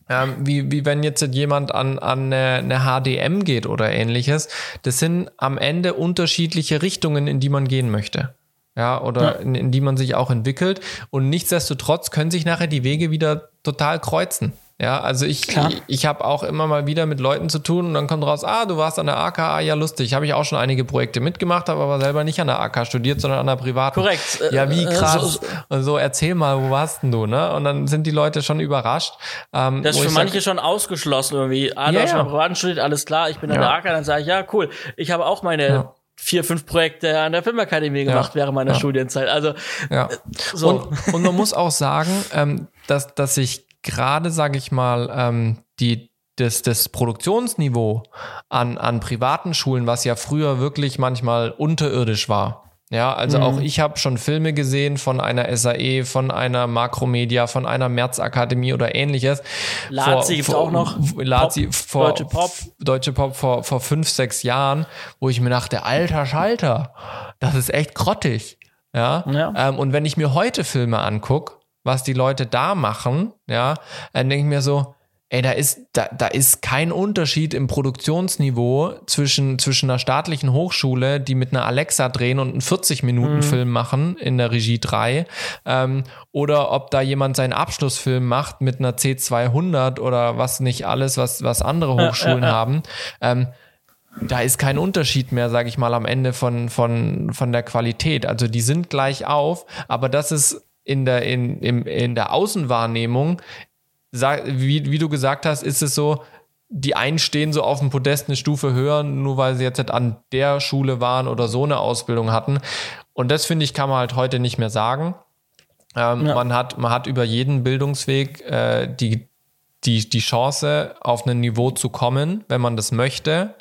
ähm, wie, wie wenn jetzt jemand an, an eine, eine HDM geht oder ähnliches. Das sind am Ende unterschiedliche Richtungen, in die man gehen möchte. Ja, oder ja. In, in die man sich auch entwickelt. Und nichtsdestotrotz können sich nachher die Wege wieder total kreuzen. Ja, also ich, Klar. ich, ich habe auch immer mal wieder mit Leuten zu tun und dann kommt raus, ah, du warst an der AKA, ja lustig. Habe ich auch schon einige Projekte mitgemacht, habe aber selber nicht an der AK studiert, sondern an der privaten. Korrekt. Ja, wie äh, krass. Und so, erzähl mal, wo warst denn du, ne? Und dann sind die Leute schon überrascht. Ähm, das ist für manche sag, schon ausgeschlossen irgendwie. Ah, du yeah. hast schon an der privaten studiert, alles klar, ich bin an ja. der AK, dann sage ich, ja, cool. Ich habe auch meine ja vier, fünf Projekte an der Filmakademie gemacht ja, während meiner ja. Studienzeit. Also ja. Äh, so. Und, und man muss auch sagen, ähm, dass, dass sich gerade, sage ich mal, ähm, die das, das Produktionsniveau an, an privaten Schulen, was ja früher wirklich manchmal unterirdisch war, Ja, also mhm. auch ich habe schon Filme gesehen von einer SAE, von einer Makromedia, von einer Märzakademie oder ähnliches. Lazi gibt auch noch. Lazi Pop, vor, Deutsche Pop. Deutsche Pop vor, vor fünf, sechs Jahren, wo ich mir dachte, alter Schalter, das ist echt grottig. Ja. ja. Ähm, und wenn ich mir heute Filme angucke, was die Leute da machen, ja, dann denke ich mir so, ey, da ist, da, da ist kein Unterschied im Produktionsniveau zwischen, zwischen einer staatlichen Hochschule, die mit einer Alexa drehen und einen 40-Minuten-Film mhm. machen in der Regie 3, ähm, oder ob da jemand seinen Abschlussfilm macht mit einer C200 oder was nicht alles, was, was andere Hochschulen ja, ja, ja. haben. Ähm, da ist kein Unterschied mehr, sage ich mal, am Ende von, von, von der Qualität. Also die sind gleich auf, aber das ist in der, in, in, in der Außenwahrnehmung wie, wie du gesagt hast, ist es so, die einen stehen so auf dem Podest eine Stufe höher, nur weil sie jetzt halt an der Schule waren oder so eine Ausbildung hatten. Und das finde ich, kann man halt heute nicht mehr sagen. Ähm, ja. man, hat, man hat über jeden Bildungsweg äh, die, die, die Chance, auf ein Niveau zu kommen, wenn man das möchte.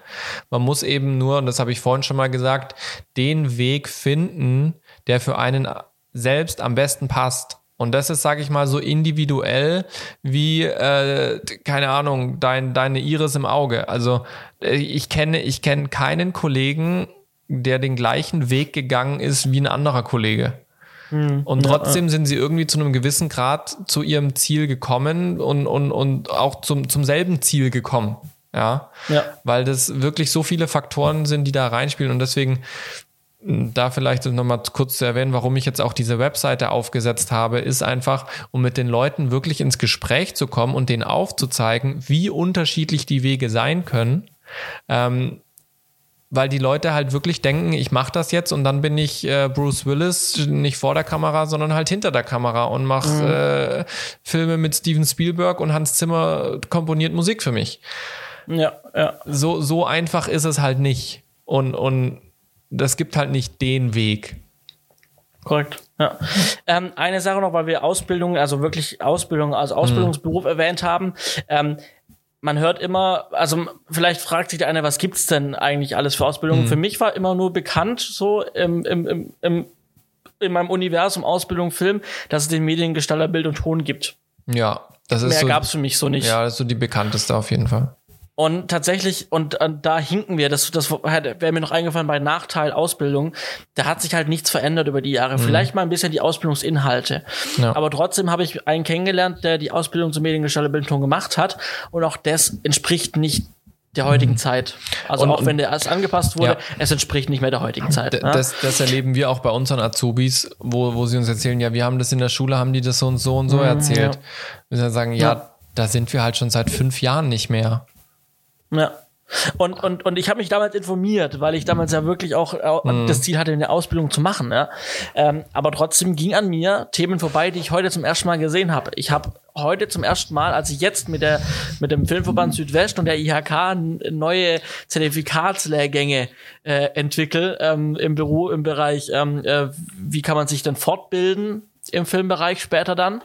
Man muss eben nur, und das habe ich vorhin schon mal gesagt, den Weg finden, der für einen selbst am besten passt. Und das ist, sage ich mal, so individuell wie, äh, keine Ahnung, dein, deine Iris im Auge. Also äh, ich kenne, ich kenne keinen Kollegen, der den gleichen Weg gegangen ist wie ein anderer Kollege. Hm. Und trotzdem ja, ja. sind sie irgendwie zu einem gewissen Grad zu ihrem Ziel gekommen und, und, und auch zum, zum selben Ziel gekommen. Ja? ja. Weil das wirklich so viele Faktoren sind, die da reinspielen. Und deswegen da vielleicht nochmal kurz zu erwähnen, warum ich jetzt auch diese Webseite aufgesetzt habe, ist einfach, um mit den Leuten wirklich ins Gespräch zu kommen und denen aufzuzeigen, wie unterschiedlich die Wege sein können. Ähm, weil die Leute halt wirklich denken, ich mache das jetzt und dann bin ich äh, Bruce Willis nicht vor der Kamera, sondern halt hinter der Kamera und mache mhm. äh, Filme mit Steven Spielberg und Hans Zimmer komponiert Musik für mich. Ja, ja. So, so einfach ist es halt nicht. Und, und das gibt halt nicht den Weg. Korrekt. Ja. Ähm, eine Sache noch, weil wir Ausbildung, also wirklich Ausbildung als Ausbildungsberuf mhm. erwähnt haben. Ähm, man hört immer, also vielleicht fragt sich der eine, was gibt's denn eigentlich alles für Ausbildungen? Mhm. Für mich war immer nur bekannt, so im, im, im, im, in meinem Universum Ausbildung Film, dass es den Mediengestalter Bild und Ton gibt. Ja, das ist Mehr so, gab's für mich so nicht. Ja, das ist so die bekannteste auf jeden Fall. Und tatsächlich, und, und da hinken wir, das, das wäre mir noch eingefallen bei Nachteil Ausbildung, da hat sich halt nichts verändert über die Jahre. Mhm. Vielleicht mal ein bisschen die Ausbildungsinhalte. Ja. Aber trotzdem habe ich einen kennengelernt, der die Ausbildung zum Mediengestalter Bildung gemacht hat. Und auch das entspricht nicht der heutigen mhm. Zeit. Also und, auch wenn der erst angepasst wurde, ja. es entspricht nicht mehr der heutigen Zeit. Ne? das, das, erleben wir auch bei unseren Azubis, wo, wo sie uns erzählen, ja, wir haben das in der Schule, haben die das so und so und so mhm, erzählt. Ja. Wir sagen, ja, ja, da sind wir halt schon seit fünf Jahren nicht mehr. Ja. Und, und, und ich habe mich damals informiert, weil ich damals ja wirklich auch mhm. das Ziel hatte, eine Ausbildung zu machen. Ja. Ähm, aber trotzdem ging an mir Themen vorbei, die ich heute zum ersten Mal gesehen habe. Ich habe heute zum ersten Mal, als ich jetzt mit, der, mit dem Filmverband Südwest und der IHK neue Zertifikatslehrgänge äh, entwickle ähm, im Büro im Bereich, ähm, äh, wie kann man sich denn fortbilden im Filmbereich später dann,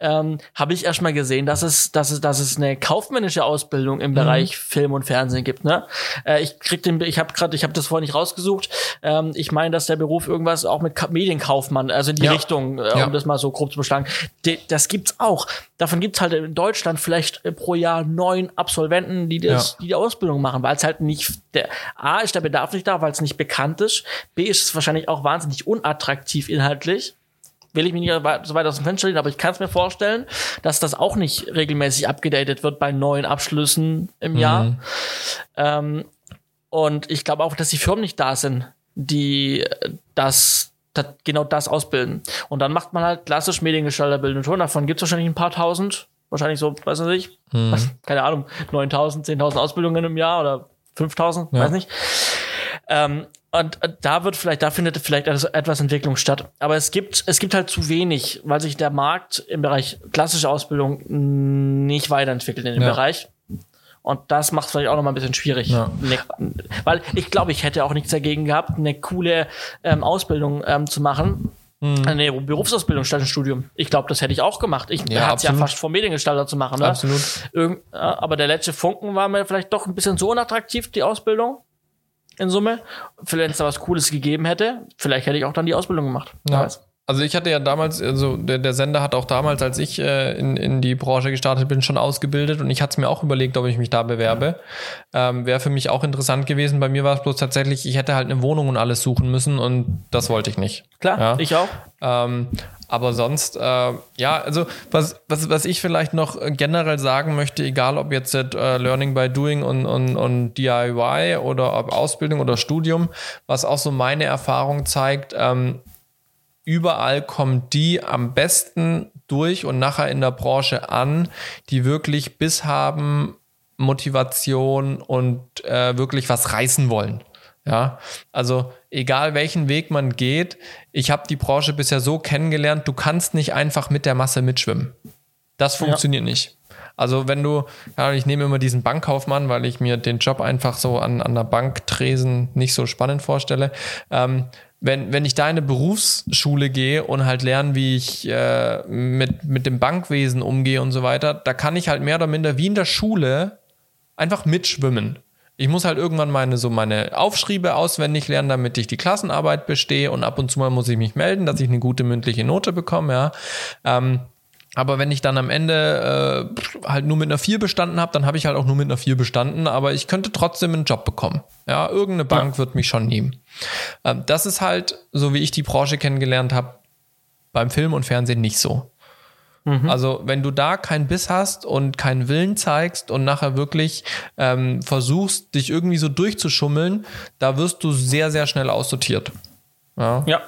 ähm, habe ich erstmal gesehen, dass es, dass es, dass es eine kaufmännische Ausbildung im mhm. Bereich Film und Fernsehen gibt. Ne? Äh, ich krieg den, ich habe gerade, ich habe das vorhin nicht rausgesucht. Ähm, ich meine, dass der Beruf irgendwas auch mit Ka Medienkaufmann, also in die ja. Richtung, äh, ja. um das mal so grob zu beschlagen. De, das gibt's auch. Davon gibt's halt in Deutschland vielleicht äh, pro Jahr neun Absolventen, die das, ja. die, die Ausbildung machen, weil es halt nicht der A ist der Bedarf nicht da, weil es nicht bekannt ist. B ist es wahrscheinlich auch wahnsinnig unattraktiv inhaltlich will ich mich nicht so weit aus dem Fenster lehnen, aber ich kann es mir vorstellen, dass das auch nicht regelmäßig abgedatet wird bei neuen Abschlüssen im Jahr. Mhm. Ähm, und ich glaube auch, dass die Firmen nicht da sind, die das, das genau das ausbilden. Und dann macht man halt klassisch Mediengestalter bilden und schon. Davon gibt es wahrscheinlich ein paar tausend, wahrscheinlich so, weiß ich nicht, mhm. keine Ahnung, 9000, 10.000 Ausbildungen im Jahr oder 5000, ja. weiß nicht. Ähm, und äh, da wird vielleicht, da findet vielleicht etwas Entwicklung statt. Aber es gibt, es gibt halt zu wenig, weil sich der Markt im Bereich klassische Ausbildung nicht weiterentwickelt in dem ja. Bereich. Und das macht es vielleicht auch noch mal ein bisschen schwierig. Ja. Weil ich glaube, ich hätte auch nichts dagegen gehabt, eine coole ähm, Ausbildung ähm, zu machen. Mhm. Eine Berufsausbildung statt ein Studium. Ich glaube, das hätte ich auch gemacht. Ich ja, hatte es ja fast vor Mediengestalter zu machen. Ne? Absolut. Irgend, ja, aber der letzte Funken war mir vielleicht doch ein bisschen so unattraktiv, die Ausbildung in Summe. Wenn es da was Cooles gegeben hätte, vielleicht hätte ich auch dann die Ausbildung gemacht. Ja. Also ich hatte ja damals, also der, der Sender hat auch damals, als ich äh, in, in die Branche gestartet bin, schon ausgebildet und ich hatte es mir auch überlegt, ob ich mich da bewerbe. Ähm, Wäre für mich auch interessant gewesen. Bei mir war es bloß tatsächlich, ich hätte halt eine Wohnung und alles suchen müssen und das wollte ich nicht. Klar, ja? ich auch. Ähm, aber sonst, äh, ja, also was, was, was ich vielleicht noch generell sagen möchte, egal ob jetzt äh, Learning by Doing und, und, und DIY oder ob Ausbildung oder Studium, was auch so meine Erfahrung zeigt, ähm, überall kommen die am besten durch und nachher in der Branche an, die wirklich Biss haben, Motivation und äh, wirklich was reißen wollen. Ja, also egal welchen Weg man geht, ich habe die Branche bisher so kennengelernt, du kannst nicht einfach mit der Masse mitschwimmen. Das funktioniert ja. nicht. Also wenn du, ja, ich nehme immer diesen Bankkaufmann, weil ich mir den Job einfach so an, an der Banktresen nicht so spannend vorstelle. Ähm, wenn, wenn ich da in eine Berufsschule gehe und halt lerne, wie ich äh, mit, mit dem Bankwesen umgehe und so weiter, da kann ich halt mehr oder minder wie in der Schule einfach mitschwimmen. Ich muss halt irgendwann meine so meine Aufschriebe auswendig lernen, damit ich die Klassenarbeit bestehe und ab und zu mal muss ich mich melden, dass ich eine gute mündliche Note bekomme, ja. Ähm, aber wenn ich dann am Ende äh, halt nur mit einer 4 bestanden habe, dann habe ich halt auch nur mit einer 4 bestanden, aber ich könnte trotzdem einen Job bekommen. Ja, irgendeine Bank ja. wird mich schon nehmen. Ähm, das ist halt, so wie ich die Branche kennengelernt habe, beim Film und Fernsehen nicht so. Mhm. Also wenn du da keinen Biss hast und keinen Willen zeigst und nachher wirklich ähm, versuchst, dich irgendwie so durchzuschummeln, da wirst du sehr, sehr schnell aussortiert. Ja. ja.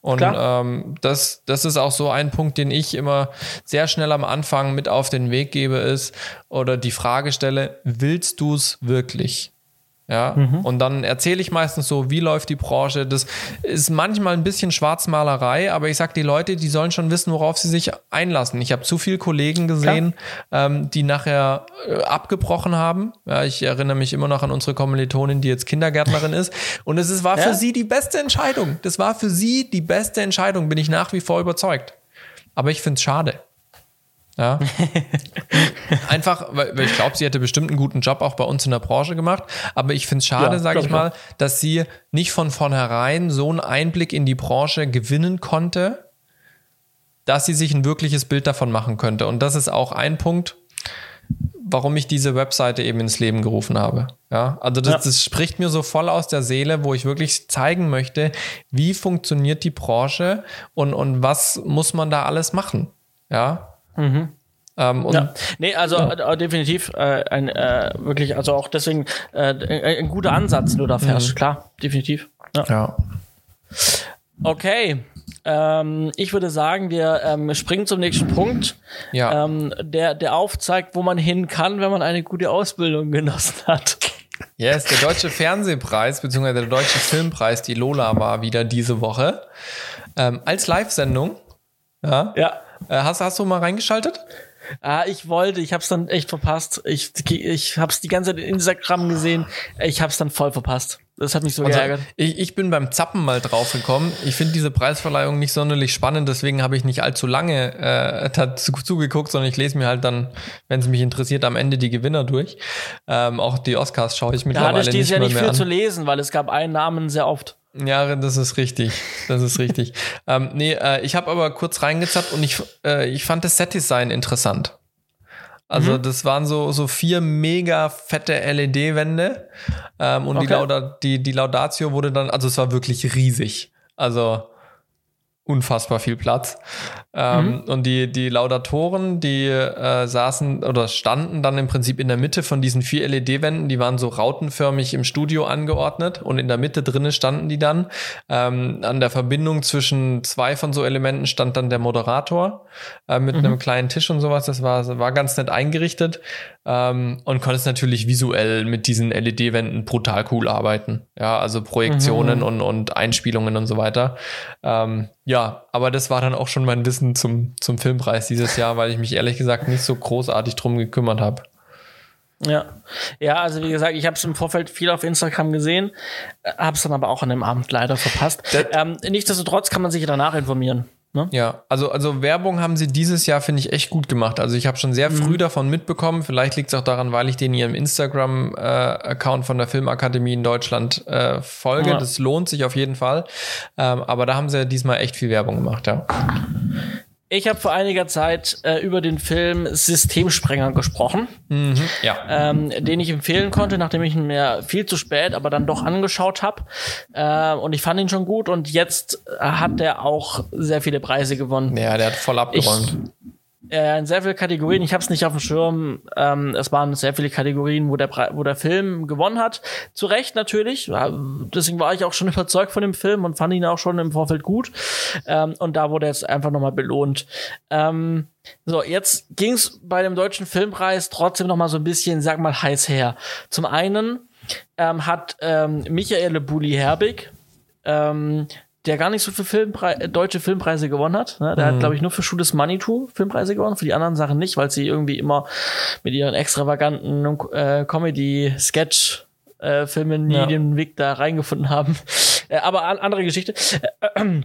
Und ähm, das, das ist auch so ein Punkt, den ich immer sehr schnell am Anfang mit auf den Weg gebe, ist oder die Frage stelle, willst du es wirklich? Ja, mhm. und dann erzähle ich meistens so, wie läuft die Branche. Das ist manchmal ein bisschen Schwarzmalerei, aber ich sag die Leute, die sollen schon wissen, worauf sie sich einlassen. Ich habe zu viele Kollegen gesehen, ähm, die nachher äh, abgebrochen haben. Ja, ich erinnere mich immer noch an unsere Kommilitonin, die jetzt Kindergärtnerin ist. Und es ist, war ja? für sie die beste Entscheidung. Das war für sie die beste Entscheidung, bin ich nach wie vor überzeugt. Aber ich finde es schade. Ja. Einfach, weil ich glaube, sie hätte bestimmt einen guten Job auch bei uns in der Branche gemacht. Aber ich finde es schade, ja, sage ich mal, dass sie nicht von vornherein so einen Einblick in die Branche gewinnen konnte, dass sie sich ein wirkliches Bild davon machen könnte. Und das ist auch ein Punkt, warum ich diese Webseite eben ins Leben gerufen habe. Ja, also das, ja. das spricht mir so voll aus der Seele, wo ich wirklich zeigen möchte, wie funktioniert die Branche und, und was muss man da alles machen. Ja, Mhm. Ähm, ja. Nee, also ja. äh, definitiv äh, ein äh, wirklich, also auch deswegen äh, ein guter Ansatz, den du da fährst. Mhm. Klar, definitiv. Ja. ja. Okay. Ähm, ich würde sagen, wir ähm, springen zum nächsten Punkt, ja. ähm, der, der aufzeigt, wo man hin kann, wenn man eine gute Ausbildung genossen hat. Yes, der Deutsche Fernsehpreis, beziehungsweise der Deutsche Filmpreis, die Lola war wieder diese Woche. Ähm, als Live-Sendung. Ja. ja. Äh, hast, hast du mal reingeschaltet? Ah, ich wollte, ich hab's dann echt verpasst. Ich, ich hab's die ganze Zeit in Instagram gesehen. Ich hab's dann voll verpasst. Das hat mich so also, geärgert. Ich, ich bin beim Zappen mal drauf gekommen. Ich finde diese Preisverleihung nicht sonderlich spannend, deswegen habe ich nicht allzu lange äh, dazu zugeguckt, sondern ich lese mir halt dann, wenn es mich interessiert, am Ende die Gewinner durch. Ähm, auch die Oscars schaue ich mittlerweile da hatte ich dieses nicht Jahr nicht viel an. zu lesen, weil es gab einen Namen sehr oft. Ja, das ist richtig. Das ist richtig. ähm, nee, äh, ich habe aber kurz reingezappt und ich, äh, ich fand das Set-Design interessant. Also mhm. das waren so, so vier mega fette LED-Wände ähm, und okay. die, Lauda die, die Laudatio wurde dann, also es war wirklich riesig. Also unfassbar viel Platz. Ähm, mhm. Und die, die Laudatoren, die äh, saßen oder standen dann im Prinzip in der Mitte von diesen vier LED-Wänden, die waren so rautenförmig im Studio angeordnet und in der Mitte drinnen standen die dann. Ähm, an der Verbindung zwischen zwei von so Elementen stand dann der Moderator äh, mit mhm. einem kleinen Tisch und sowas. Das war, war ganz nett eingerichtet ähm, und konntest natürlich visuell mit diesen LED-Wänden brutal cool arbeiten. Ja, also Projektionen mhm. und, und Einspielungen und so weiter. Ähm, ja, aber das war dann auch schon mein Wissen zum, zum Filmpreis dieses Jahr, weil ich mich ehrlich gesagt nicht so großartig drum gekümmert habe. Ja, ja, also wie gesagt, ich habe es im Vorfeld viel auf Instagram gesehen, habe es dann aber auch an dem Abend leider verpasst. Ähm, nichtsdestotrotz kann man sich danach informieren. Ne? Ja, also, also Werbung haben sie dieses Jahr, finde ich, echt gut gemacht. Also ich habe schon sehr früh mhm. davon mitbekommen. Vielleicht liegt es auch daran, weil ich den ihrem Instagram-Account äh, von der Filmakademie in Deutschland äh, folge. Ja. Das lohnt sich auf jeden Fall. Ähm, aber da haben sie diesmal echt viel Werbung gemacht, ja. Ich habe vor einiger Zeit äh, über den Film Systemsprenger gesprochen, mhm, ja. ähm, den ich empfehlen konnte, nachdem ich ihn mir viel zu spät, aber dann doch angeschaut habe. Äh, und ich fand ihn schon gut und jetzt hat er auch sehr viele Preise gewonnen. Ja, der hat voll abgeräumt. Ich, äh, in sehr viele Kategorien. Ich habe es nicht auf dem Schirm. Ähm, es waren sehr viele Kategorien, wo der, wo der Film gewonnen hat. Zu Recht natürlich. Deswegen war ich auch schon überzeugt von dem Film und fand ihn auch schon im Vorfeld gut. Ähm, und da wurde jetzt einfach nochmal belohnt. Ähm, so, jetzt ging es bei dem deutschen Filmpreis trotzdem nochmal so ein bisschen, sag mal, heiß her. Zum einen ähm, hat ähm, Michaele Bulli-Herbig ähm, der gar nicht so für Filmpre äh, deutsche Filmpreise gewonnen hat. Ne? Der mhm. hat, glaube ich, nur für Shoot is Money to Filmpreise gewonnen, für die anderen Sachen nicht, weil sie irgendwie immer mit ihren extravaganten äh, Comedy-Sketch äh, Filmen nie ja. den Weg da reingefunden haben. Äh, aber an, andere Geschichte. Äh,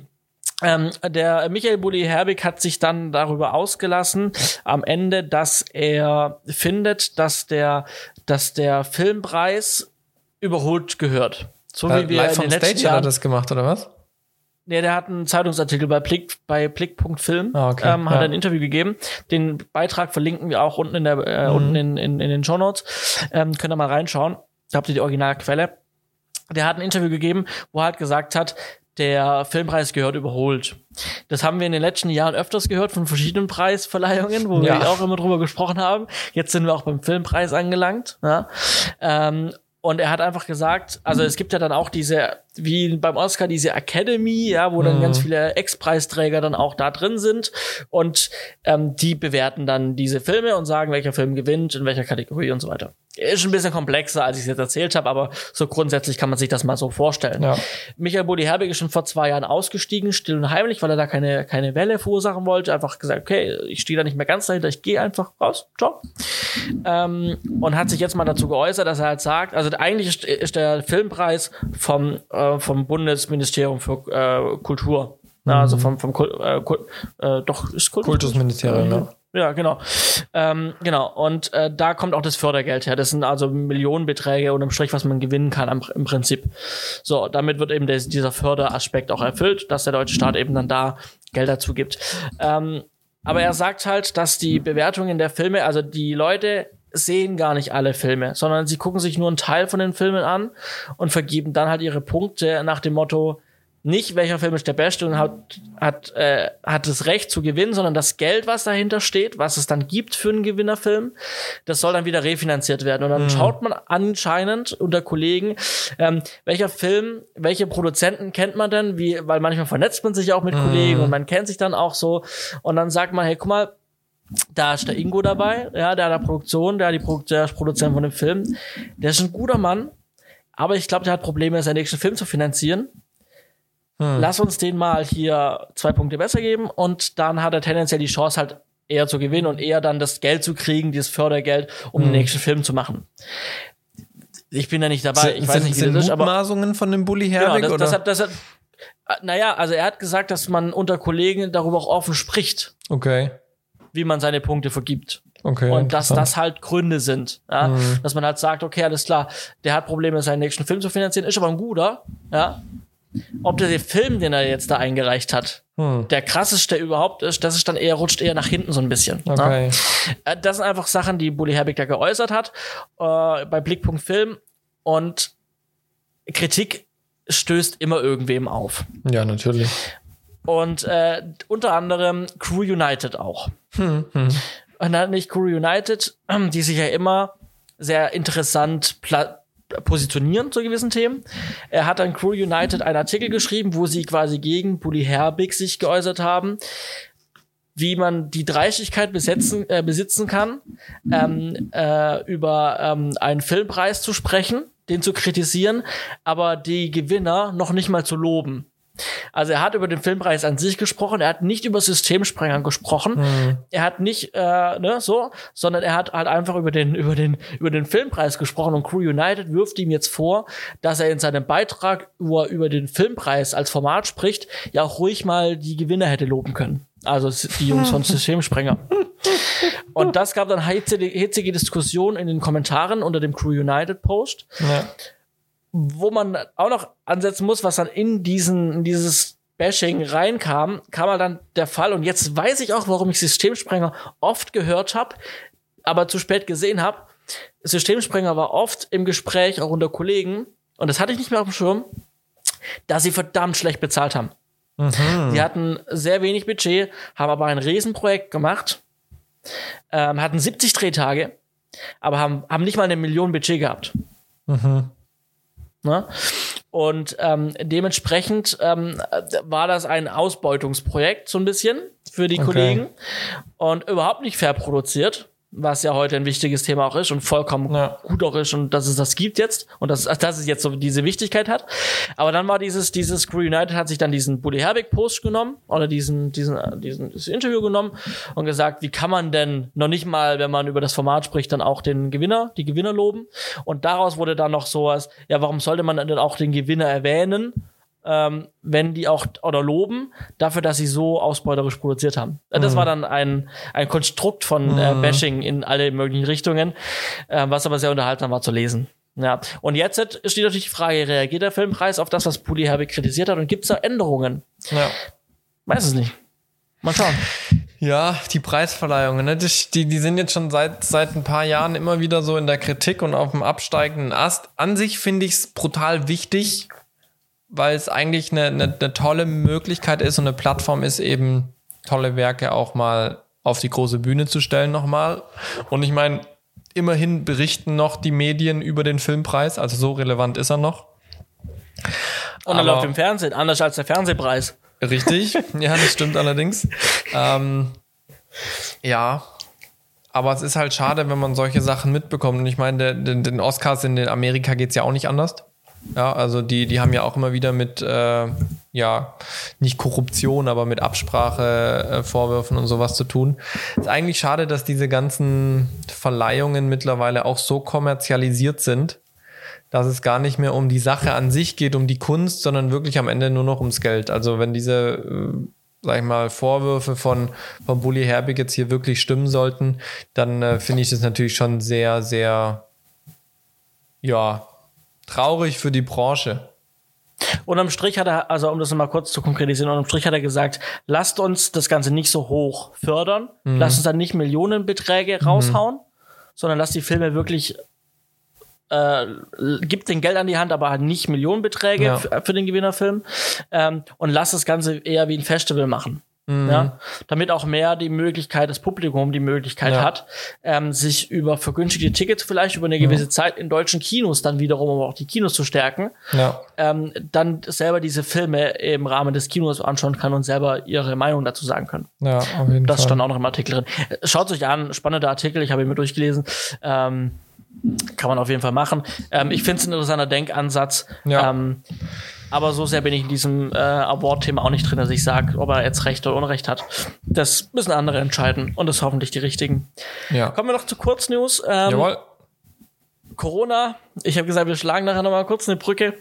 ähm, der Michael Bulli Herbig hat sich dann darüber ausgelassen am Ende, dass er findet, dass der, dass der Filmpreis überholt gehört. So wie wir Live in den letzten Stage Jahren, hat er das gemacht oder was? Nee, der hat einen Zeitungsartikel bei Blick, bei Blick.film, ah, okay. ähm, hat ja. ein Interview gegeben. Den Beitrag verlinken wir auch unten in der, äh, mhm. unten in, in, in den Show Notes. Ähm, könnt ihr mal reinschauen. Da habt ihr die Originalquelle. Der hat ein Interview gegeben, wo er halt gesagt hat, der Filmpreis gehört überholt. Das haben wir in den letzten Jahren öfters gehört von verschiedenen Preisverleihungen, wo ja. wir auch immer drüber gesprochen haben. Jetzt sind wir auch beim Filmpreis angelangt. Ja. Ähm, und er hat einfach gesagt, also es gibt ja dann auch diese, wie beim Oscar, diese Academy, ja, wo dann mhm. ganz viele Ex-Preisträger dann auch da drin sind. Und ähm, die bewerten dann diese Filme und sagen, welcher Film gewinnt, in welcher Kategorie und so weiter. Ist ein bisschen komplexer, als ich es jetzt erzählt habe, aber so grundsätzlich kann man sich das mal so vorstellen. Ja. Michael Bodi Herbig ist schon vor zwei Jahren ausgestiegen, still und heimlich, weil er da keine, keine Welle verursachen wollte. Einfach gesagt, okay, ich stehe da nicht mehr ganz dahinter, ich gehe einfach raus, ciao. Ähm, und hat sich jetzt mal dazu geäußert, dass er halt sagt, also eigentlich ist, ist der Filmpreis vom, äh, vom Bundesministerium für äh, Kultur. Also mhm. vom, vom Kul äh, äh, doch, ist Kultus Kultusministerium, ja. Ja, genau. Ähm, genau. Und äh, da kommt auch das Fördergeld her. Das sind also Millionenbeträge unterm Strich, was man gewinnen kann am, im Prinzip. So, damit wird eben des, dieser Förderaspekt auch erfüllt, dass der deutsche Staat eben dann da Geld dazu gibt. Ähm, aber er sagt halt, dass die Bewertungen der Filme, also die Leute sehen gar nicht alle Filme, sondern sie gucken sich nur einen Teil von den Filmen an und vergeben dann halt ihre Punkte nach dem Motto, nicht, welcher Film ist der beste und hat, hat, äh, hat das Recht zu gewinnen, sondern das Geld, was dahinter steht, was es dann gibt für einen Gewinnerfilm, das soll dann wieder refinanziert werden. Und dann mhm. schaut man anscheinend unter Kollegen, ähm, welcher Film, welche Produzenten kennt man denn, wie, weil manchmal vernetzt man sich auch mit mhm. Kollegen und man kennt sich dann auch so. Und dann sagt man, hey, guck mal, da ist der Ingo dabei, ja, der hat der Produktion, der, hat die Pro der ist Produzent von dem Film. Der ist ein guter Mann, aber ich glaube, der hat Probleme, seinen nächsten Film zu finanzieren. Hm. Lass uns den mal hier zwei Punkte besser geben und dann hat er tendenziell die Chance halt eher zu gewinnen und eher dann das Geld zu kriegen, dieses Fördergeld, um hm. den nächsten Film zu machen. Ich bin da nicht dabei. Ich weiß nicht, wie das ist, aber von dem Bully Herbig, genau, das, oder? Das hat, das hat, naja, also er hat gesagt, dass man unter Kollegen darüber auch offen spricht. Okay. Wie man seine Punkte vergibt. Okay, und dass das halt Gründe sind. Ja? Mhm. Dass man halt sagt, okay, alles klar, der hat Probleme, seinen nächsten Film zu finanzieren, ist aber ein guter, ja ob der Film, den er jetzt da eingereicht hat, hm. der krasseste überhaupt ist, das ist dann eher, rutscht eher nach hinten so ein bisschen. Ne? Okay. Ne? Das sind einfach Sachen, die Bully Herbig da geäußert hat, äh, bei Blickpunkt Film und Kritik stößt immer irgendwem auf. Ja, natürlich. Und äh, unter anderem Crew United auch. Hm, hm. Und dann nicht Crew United, die sich ja immer sehr interessant positionieren zu gewissen Themen. Er hat an Crew United einen Artikel geschrieben, wo sie quasi gegen Bully Herbig sich geäußert haben, wie man die Dreistigkeit besetzen, äh, besitzen kann, ähm, äh, über ähm, einen Filmpreis zu sprechen, den zu kritisieren, aber die Gewinner noch nicht mal zu loben. Also er hat über den Filmpreis an sich gesprochen, er hat nicht über Systemsprenger gesprochen, mhm. er hat nicht äh, ne, so, sondern er hat halt einfach über den über den über den Filmpreis gesprochen und Crew United wirft ihm jetzt vor, dass er in seinem Beitrag, wo er über den Filmpreis als Format spricht, ja auch ruhig mal die Gewinner hätte loben können. Also die Jungs von Systemsprenger. Und das gab dann hitzige, hitzige Diskussionen in den Kommentaren unter dem Crew United Post. Ja wo man auch noch ansetzen muss, was dann in diesen, in dieses Bashing reinkam, kam halt dann der Fall. Und jetzt weiß ich auch, warum ich Systemsprenger oft gehört habe, aber zu spät gesehen habe. Systemsprenger war oft im Gespräch, auch unter Kollegen, und das hatte ich nicht mehr auf dem Schirm, dass sie verdammt schlecht bezahlt haben. Mhm. Sie hatten sehr wenig Budget, haben aber ein Riesenprojekt gemacht, ähm, hatten 70 Drehtage, aber haben, haben nicht mal eine Million Budget gehabt. Mhm. Ne? Und ähm, dementsprechend ähm, war das ein Ausbeutungsprojekt so ein bisschen für die okay. Kollegen und überhaupt nicht fair produziert was ja heute ein wichtiges Thema auch ist und vollkommen ja. gut auch ist und dass es das gibt jetzt und dass, dass es jetzt so diese Wichtigkeit hat. Aber dann war dieses, dieses Crew United hat sich dann diesen Bully Herbig Post genommen oder diesen, diesen, diesen, dieses Interview genommen und gesagt, wie kann man denn noch nicht mal, wenn man über das Format spricht, dann auch den Gewinner, die Gewinner loben? Und daraus wurde dann noch sowas, ja, warum sollte man denn auch den Gewinner erwähnen? Ähm, wenn die auch oder loben dafür, dass sie so ausbeuterisch produziert haben. Äh, das mhm. war dann ein, ein Konstrukt von äh, mhm. Bashing in alle möglichen Richtungen, äh, was aber sehr unterhaltsam war zu lesen. Ja, und jetzt steht natürlich die Frage, reagiert der Filmpreis auf das, was Puli Herbig kritisiert hat und gibt es da Änderungen? Ja. Weiß es nicht. Mal schauen. Ja, die Preisverleihungen, ne? die, die sind jetzt schon seit, seit ein paar Jahren immer wieder so in der Kritik und auf dem absteigenden Ast. An sich finde ich es brutal wichtig, weil es eigentlich eine, eine, eine tolle Möglichkeit ist und eine Plattform ist, eben tolle Werke auch mal auf die große Bühne zu stellen nochmal. Und ich meine, immerhin berichten noch die Medien über den Filmpreis, also so relevant ist er noch. Und er läuft im Fernsehen, anders als der Fernsehpreis. Richtig, ja, das stimmt allerdings. Ähm, ja, aber es ist halt schade, wenn man solche Sachen mitbekommt. Und ich meine, den, den Oscars in Amerika geht's ja auch nicht anders. Ja, also die, die haben ja auch immer wieder mit, äh, ja, nicht Korruption, aber mit Absprachevorwürfen äh, und sowas zu tun. Ist eigentlich schade, dass diese ganzen Verleihungen mittlerweile auch so kommerzialisiert sind, dass es gar nicht mehr um die Sache an sich geht, um die Kunst, sondern wirklich am Ende nur noch ums Geld. Also wenn diese, äh, sag ich mal, Vorwürfe von, von Bully Herbig jetzt hier wirklich stimmen sollten, dann äh, finde ich das natürlich schon sehr, sehr, ja, traurig für die Branche. Unterm Strich hat er, also um das nochmal kurz zu konkretisieren, unterm Strich hat er gesagt, lasst uns das Ganze nicht so hoch fördern, mhm. lasst uns dann nicht Millionenbeträge raushauen, mhm. sondern lasst die Filme wirklich äh, gibt den Geld an die Hand, aber halt nicht Millionenbeträge ja. für, für, den Gewinnerfilm ähm, und lasst das Ganze eher wie ein Festival machen. Mhm. Ja, damit auch mehr die Möglichkeit, das Publikum die Möglichkeit ja. hat, ähm, sich über vergünstigte Tickets vielleicht über eine gewisse ja. Zeit in deutschen Kinos dann wiederum aber auch die Kinos zu stärken, ähm, dann selber diese Filme im Rahmen des Kinos anschauen kann und selber ihre Meinung dazu sagen können. Ja, auf jeden das Fall. stand auch noch im Artikel drin. Schaut euch an, spannender Artikel, ich habe ihn mir durchgelesen. Ähm, kann man auf jeden Fall machen. Ähm, ich finde es ein interessanter Denkansatz. Ja. Aber so sehr bin ich in diesem äh, Award-Thema auch nicht drin, dass ich sage, ob er jetzt Recht oder Unrecht hat. Das müssen andere entscheiden und das hoffentlich die richtigen. Ja. Kommen wir noch zu Kurznews. Ähm, Jawohl. Corona. Ich habe gesagt, wir schlagen nachher noch mal kurz eine Brücke.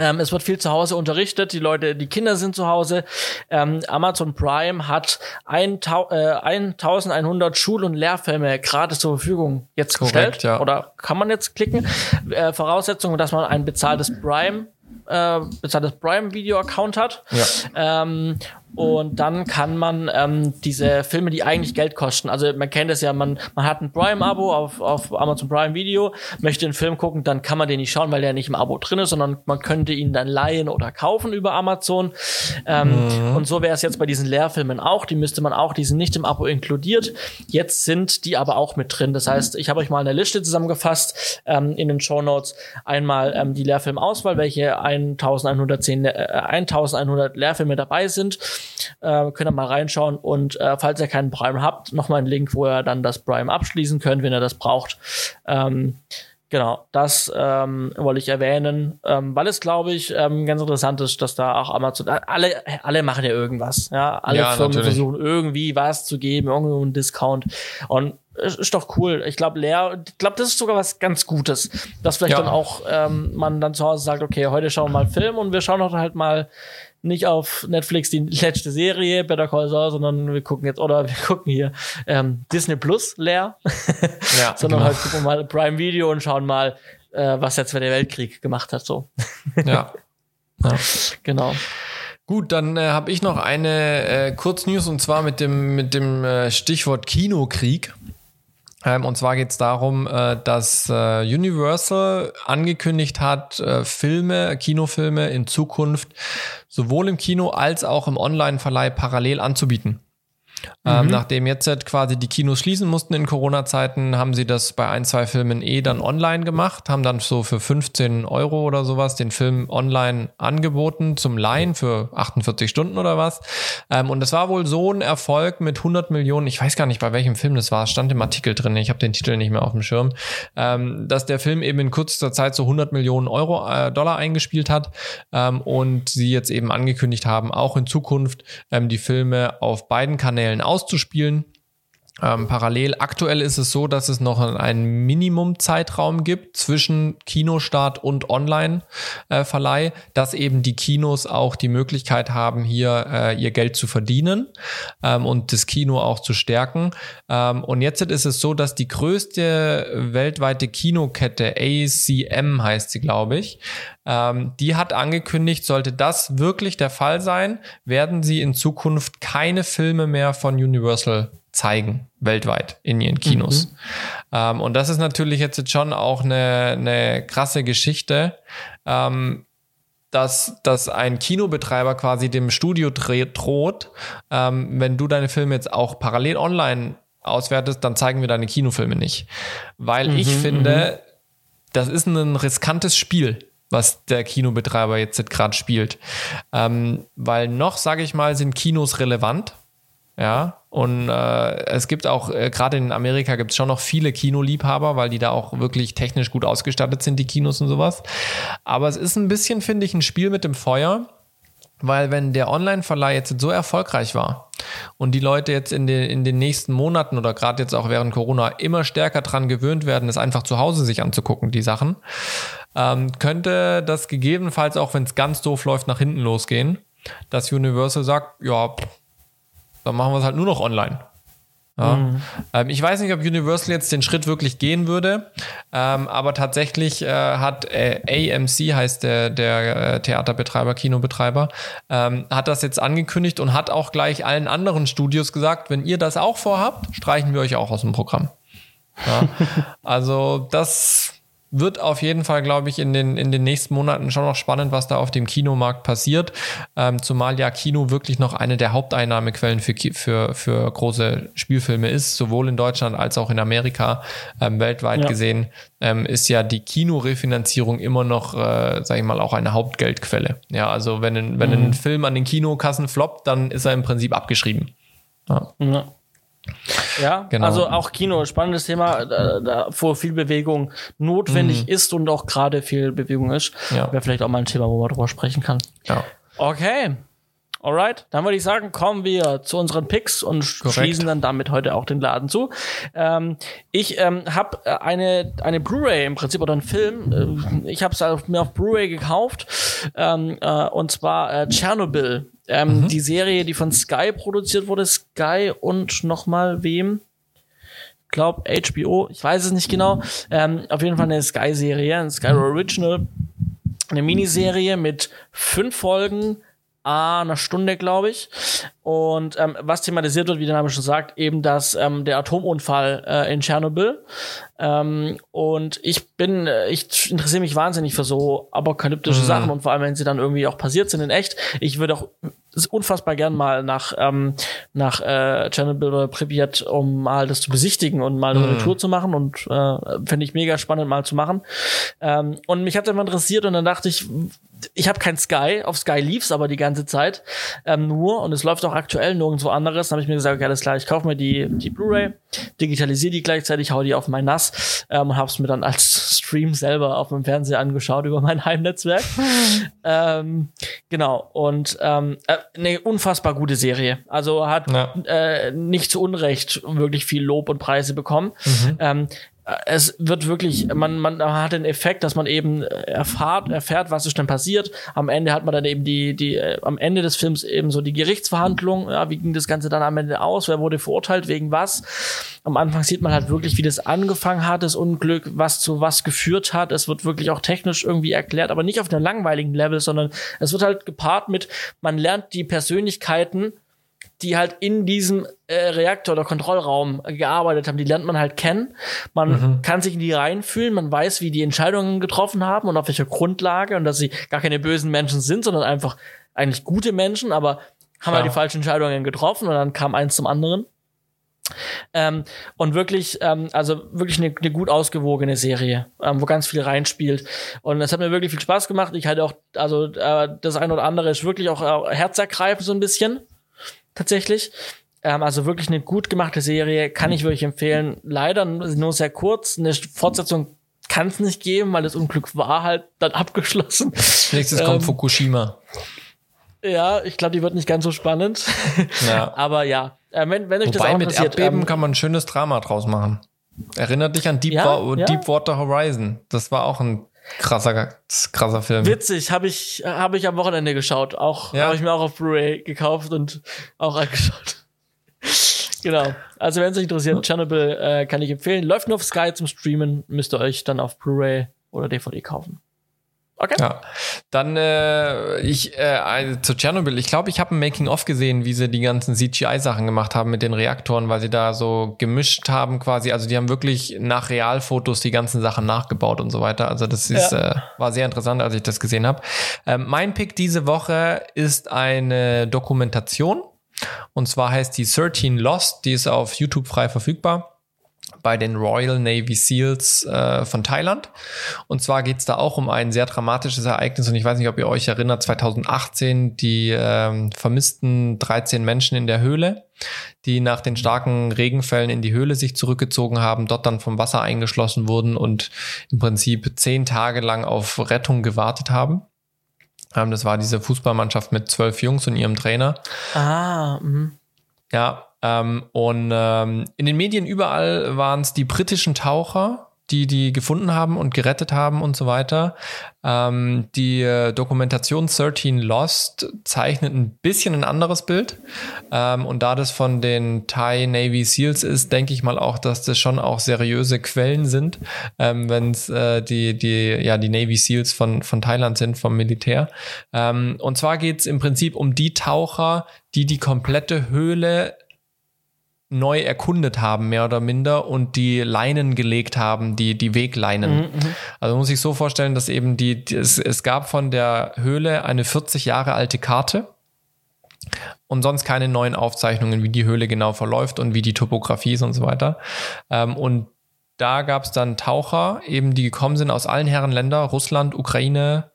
Ähm, es wird viel zu Hause unterrichtet, die Leute, die Kinder sind zu Hause. Ähm, Amazon Prime hat ein, äh, 1100 Schul- und Lehrfilme gratis zur Verfügung jetzt Korrekt, gestellt. Ja. Oder kann man jetzt klicken? Äh, Voraussetzung, dass man ein bezahltes Prime äh, bezahltes Prime-Video-Account hat. Ja. Ähm, und dann kann man ähm, diese Filme, die eigentlich Geld kosten, also man kennt es ja, man, man hat ein Prime-Abo auf, auf Amazon Prime Video, möchte den Film gucken, dann kann man den nicht schauen, weil der nicht im Abo drin ist, sondern man könnte ihn dann leihen oder kaufen über Amazon. Ähm, mhm. Und so wäre es jetzt bei diesen Lehrfilmen auch, die müsste man auch, die sind nicht im Abo inkludiert. Jetzt sind die aber auch mit drin. Das heißt, ich habe euch mal eine Liste zusammengefasst ähm, in den Show Notes. Einmal ähm, die Lehrfilmauswahl, welche 1110, äh, 1100 Lehrfilme dabei sind äh, könnt ihr mal reinschauen und äh, falls ihr keinen Prime habt, nochmal ein Link, wo ihr dann das Prime abschließen könnt, wenn ihr das braucht. Ähm, Genau, das ähm, wollte ich erwähnen, ähm, weil es, glaube ich, ähm, ganz interessant ist, dass da auch Amazon, alle, alle machen ja irgendwas, ja, alle ja, Firmen natürlich. versuchen irgendwie was zu geben, irgendwo einen Discount und es ist doch cool. Ich glaube, leer, ich glaube, das ist sogar was ganz Gutes, dass vielleicht ja. dann auch ähm, man dann zu Hause sagt, okay, heute schauen wir mal Film und wir schauen doch halt mal nicht auf Netflix die letzte Serie, Better Call Saul, sondern wir gucken jetzt, oder wir gucken hier ähm, Disney Plus leer, ja, sondern genau. halt gucken wir mal Prime Video und schauen mal, äh, was der Zweite Weltkrieg gemacht hat. So. ja. ja. Genau. Gut, dann äh, habe ich noch eine äh, Kurznews und zwar mit dem, mit dem äh, Stichwort Kinokrieg. Ähm, und zwar geht es darum, äh, dass äh, Universal angekündigt hat, äh, Filme, Kinofilme in Zukunft sowohl im Kino als auch im Online-Verleih parallel anzubieten. Ähm, mhm. nachdem jetzt halt quasi die Kinos schließen mussten in Corona-Zeiten, haben sie das bei ein, zwei Filmen eh dann online gemacht, haben dann so für 15 Euro oder sowas den Film online angeboten zum Leihen für 48 Stunden oder was. Ähm, und das war wohl so ein Erfolg mit 100 Millionen, ich weiß gar nicht, bei welchem Film das war, stand im Artikel drin, ich habe den Titel nicht mehr auf dem Schirm, ähm, dass der Film eben in kürzester Zeit so 100 Millionen Euro, äh, Dollar eingespielt hat ähm, und sie jetzt eben angekündigt haben, auch in Zukunft ähm, die Filme auf beiden Kanälen Kanälen auszuspielen. Ähm, parallel aktuell ist es so, dass es noch einen Minimumzeitraum gibt zwischen Kinostart und Online-Verleih, äh, dass eben die Kinos auch die Möglichkeit haben, hier äh, ihr Geld zu verdienen ähm, und das Kino auch zu stärken. Ähm, und jetzt ist es so, dass die größte weltweite Kinokette, ACM heißt sie, glaube ich, ähm, die hat angekündigt, sollte das wirklich der Fall sein, werden sie in Zukunft keine Filme mehr von Universal zeigen, weltweit in ihren Kinos. Mhm. Ähm, und das ist natürlich jetzt schon auch eine, eine krasse Geschichte, ähm, dass, dass ein Kinobetreiber quasi dem Studio droht, ähm, wenn du deine Filme jetzt auch parallel online auswertest, dann zeigen wir deine Kinofilme nicht. Weil mhm, ich finde, mhm. das ist ein riskantes Spiel was der Kinobetreiber jetzt gerade spielt. Ähm, weil noch, sage ich mal, sind Kinos relevant. Ja, und äh, es gibt auch, äh, gerade in Amerika gibt es schon noch viele Kinoliebhaber, weil die da auch wirklich technisch gut ausgestattet sind, die Kinos und sowas. Aber es ist ein bisschen, finde ich, ein Spiel mit dem Feuer, weil wenn der Online-Verleih jetzt so erfolgreich war und die Leute jetzt in den, in den nächsten Monaten oder gerade jetzt auch während Corona immer stärker dran gewöhnt werden, es einfach zu Hause sich anzugucken, die Sachen, ähm, könnte das gegebenenfalls auch, wenn es ganz doof läuft, nach hinten losgehen, dass Universal sagt, ja, dann machen wir es halt nur noch online. Ja. Mhm. Ähm, ich weiß nicht, ob Universal jetzt den Schritt wirklich gehen würde, ähm, aber tatsächlich äh, hat äh, AMC, heißt der, der äh, Theaterbetreiber, Kinobetreiber, ähm, hat das jetzt angekündigt und hat auch gleich allen anderen Studios gesagt, wenn ihr das auch vorhabt, streichen wir euch auch aus dem Programm. Ja. also das wird auf jeden Fall, glaube ich, in den, in den nächsten Monaten schon noch spannend, was da auf dem Kinomarkt passiert. Ähm, zumal ja Kino wirklich noch eine der Haupteinnahmequellen für, für, für große Spielfilme ist, sowohl in Deutschland als auch in Amerika. Ähm, weltweit ja. gesehen ähm, ist ja die Kinorefinanzierung immer noch, äh, sage ich mal, auch eine Hauptgeldquelle. Ja, also wenn, ein, wenn mhm. ein Film an den Kinokassen floppt, dann ist er im Prinzip abgeschrieben. Ja. ja. Ja, genau. also auch Kino, spannendes Thema, da, da wo viel Bewegung notwendig mhm. ist und auch gerade viel Bewegung ist. Ja. Wäre vielleicht auch mal ein Thema, wo man drüber sprechen kann. Ja. Okay. Alright, dann würde ich sagen, kommen wir zu unseren Picks und Korrekt. schließen dann damit heute auch den Laden zu. Ähm, ich ähm, habe äh, eine, eine Blu-ray im Prinzip oder einen Film. Äh, ich habe es mir auf Blu-ray gekauft ähm, äh, und zwar äh, Chernobyl. Ähm, mhm. Die Serie, die von Sky produziert wurde, Sky und nochmal wem? Glaub HBO, ich weiß es nicht genau. Ähm, auf jeden Fall eine Sky-Serie, ein Sky Original, eine Miniserie mit fünf Folgen einer Stunde, glaube ich. Und ähm, was thematisiert wird, wie der Name schon sagt, eben dass ähm, der Atomunfall äh, in Tschernobyl. Ähm, und ich bin, äh, ich interessiere mich wahnsinnig für so apokalyptische mhm. Sachen und vor allem, wenn sie dann irgendwie auch passiert sind in echt. Ich würde auch unfassbar gern mal nach ähm, nach äh, Chernobyl oder Pripyat, um mal das zu besichtigen und mal mhm. eine Tour zu machen und äh, finde ich mega spannend mal zu machen. Ähm, und mich hat einfach interessiert und dann dachte ich, ich habe kein Sky, auf Sky lief's aber die ganze Zeit ähm, nur und es läuft auch aktuell nirgendwo anderes. Dann habe ich mir gesagt, okay, alles klar, ich kaufe mir die, die Blu-ray, digitalisiere die gleichzeitig, hau die auf mein NAS ähm, und hab's mir dann als Stream selber auf dem Fernseher angeschaut über mein Heimnetzwerk. ähm, genau, und ähm, äh, eine unfassbar gute Serie. Also hat ja. äh, nicht zu Unrecht wirklich viel Lob und Preise bekommen. Mhm. Ähm, es wird wirklich, man, man hat den Effekt, dass man eben erfahrt, erfährt, was ist denn passiert. Am Ende hat man dann eben die, die, äh, am Ende des Films eben so die Gerichtsverhandlung. Ja, wie ging das Ganze dann am Ende aus? Wer wurde verurteilt? Wegen was? Am Anfang sieht man halt wirklich, wie das angefangen hat, das Unglück, was zu was geführt hat. Es wird wirklich auch technisch irgendwie erklärt, aber nicht auf einem langweiligen Level, sondern es wird halt gepaart mit, man lernt die Persönlichkeiten die halt in diesem äh, Reaktor oder Kontrollraum gearbeitet haben, die lernt man halt kennen. Man mhm. kann sich in die reinfühlen, man weiß, wie die Entscheidungen getroffen haben und auf welcher Grundlage und dass sie gar keine bösen Menschen sind, sondern einfach eigentlich gute Menschen, aber haben ja. halt die falschen Entscheidungen getroffen und dann kam eins zum anderen. Ähm, und wirklich, ähm, also wirklich eine, eine gut ausgewogene Serie, ähm, wo ganz viel reinspielt. Und es hat mir wirklich viel Spaß gemacht. Ich hatte auch, also äh, das eine oder andere ist wirklich auch äh, herzergreifend so ein bisschen tatsächlich. Ähm, also wirklich eine gut gemachte Serie, kann ich wirklich empfehlen. Leider nur sehr kurz. Eine Fortsetzung kann es nicht geben, weil das Unglück war halt dann abgeschlossen. Nächstes ähm, kommt Fukushima. Ja, ich glaube, die wird nicht ganz so spannend. Ja. Aber ja, äh, wenn, wenn euch Wobei das auch mit Erdbeben ähm, kann man ein schönes Drama draus machen. Erinnert dich an Deep ja, ja. Deepwater Horizon. Das war auch ein Krasser, krasser Film. Witzig, habe ich, hab ich am Wochenende geschaut. Auch ja. habe ich mir auch auf Blu-ray gekauft und auch angeschaut. genau. Also wenn es euch interessiert, Chernobyl äh, kann ich empfehlen. Läuft nur auf Sky zum Streamen, müsst ihr euch dann auf Blu-ray oder DVD kaufen. Okay. Ja. Dann äh, ich äh, zu Tschernobyl. Ich glaube, ich habe ein Making-of gesehen, wie sie die ganzen CGI-Sachen gemacht haben mit den Reaktoren, weil sie da so gemischt haben quasi. Also die haben wirklich nach Realfotos die ganzen Sachen nachgebaut und so weiter. Also das ist, ja. äh, war sehr interessant, als ich das gesehen habe. Ähm, mein Pick diese Woche ist eine Dokumentation. Und zwar heißt die 13 Lost. Die ist auf YouTube frei verfügbar bei den Royal Navy SEALs äh, von Thailand. Und zwar geht es da auch um ein sehr dramatisches Ereignis. Und ich weiß nicht, ob ihr euch erinnert, 2018 die ähm, vermissten 13 Menschen in der Höhle, die nach den starken Regenfällen in die Höhle sich zurückgezogen haben, dort dann vom Wasser eingeschlossen wurden und im Prinzip zehn Tage lang auf Rettung gewartet haben. Ähm, das war diese Fußballmannschaft mit zwölf Jungs und ihrem Trainer. Ah, mh. Ja, ähm, und ähm, in den Medien überall waren es die britischen Taucher, die die gefunden haben und gerettet haben und so weiter. Ähm, die äh, Dokumentation 13 Lost zeichnet ein bisschen ein anderes Bild. Ähm, und da das von den Thai Navy SEALs ist, denke ich mal auch, dass das schon auch seriöse Quellen sind, ähm, wenn es äh, die, die, ja, die Navy SEALs von, von Thailand sind, vom Militär. Ähm, und zwar geht es im Prinzip um die Taucher, die die komplette Höhle neu erkundet haben, mehr oder minder, und die Leinen gelegt haben, die, die Wegleinen. Mhm, mhm. also muss ich so vorstellen, dass eben die, die es, es gab von der Höhle eine 40 Jahre alte Karte und sonst keine neuen Aufzeichnungen, wie die Höhle genau verläuft und wie die Topografie ist und so weiter. Ähm, und da gab es dann Taucher, eben die gekommen sind aus allen Herren Länder, Russland, Ukraine,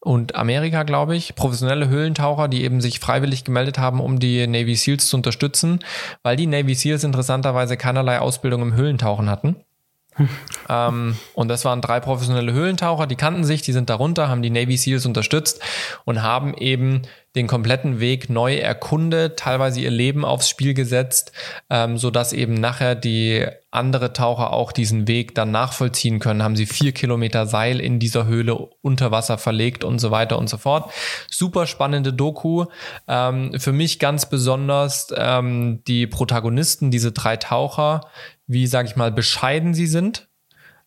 und Amerika, glaube ich, professionelle Höhlentaucher, die eben sich freiwillig gemeldet haben, um die Navy SEALs zu unterstützen, weil die Navy SEALs interessanterweise keinerlei Ausbildung im Höhlentauchen hatten. ähm, und das waren drei professionelle Höhlentaucher, die kannten sich, die sind darunter, haben die Navy SEALs unterstützt und haben eben den kompletten Weg neu erkundet, teilweise ihr Leben aufs Spiel gesetzt, ähm, so dass eben nachher die andere Taucher auch diesen Weg dann nachvollziehen können. Haben sie vier Kilometer Seil in dieser Höhle unter Wasser verlegt und so weiter und so fort. Super spannende Doku. Ähm, für mich ganz besonders ähm, die Protagonisten, diese drei Taucher, wie sage ich mal bescheiden sie sind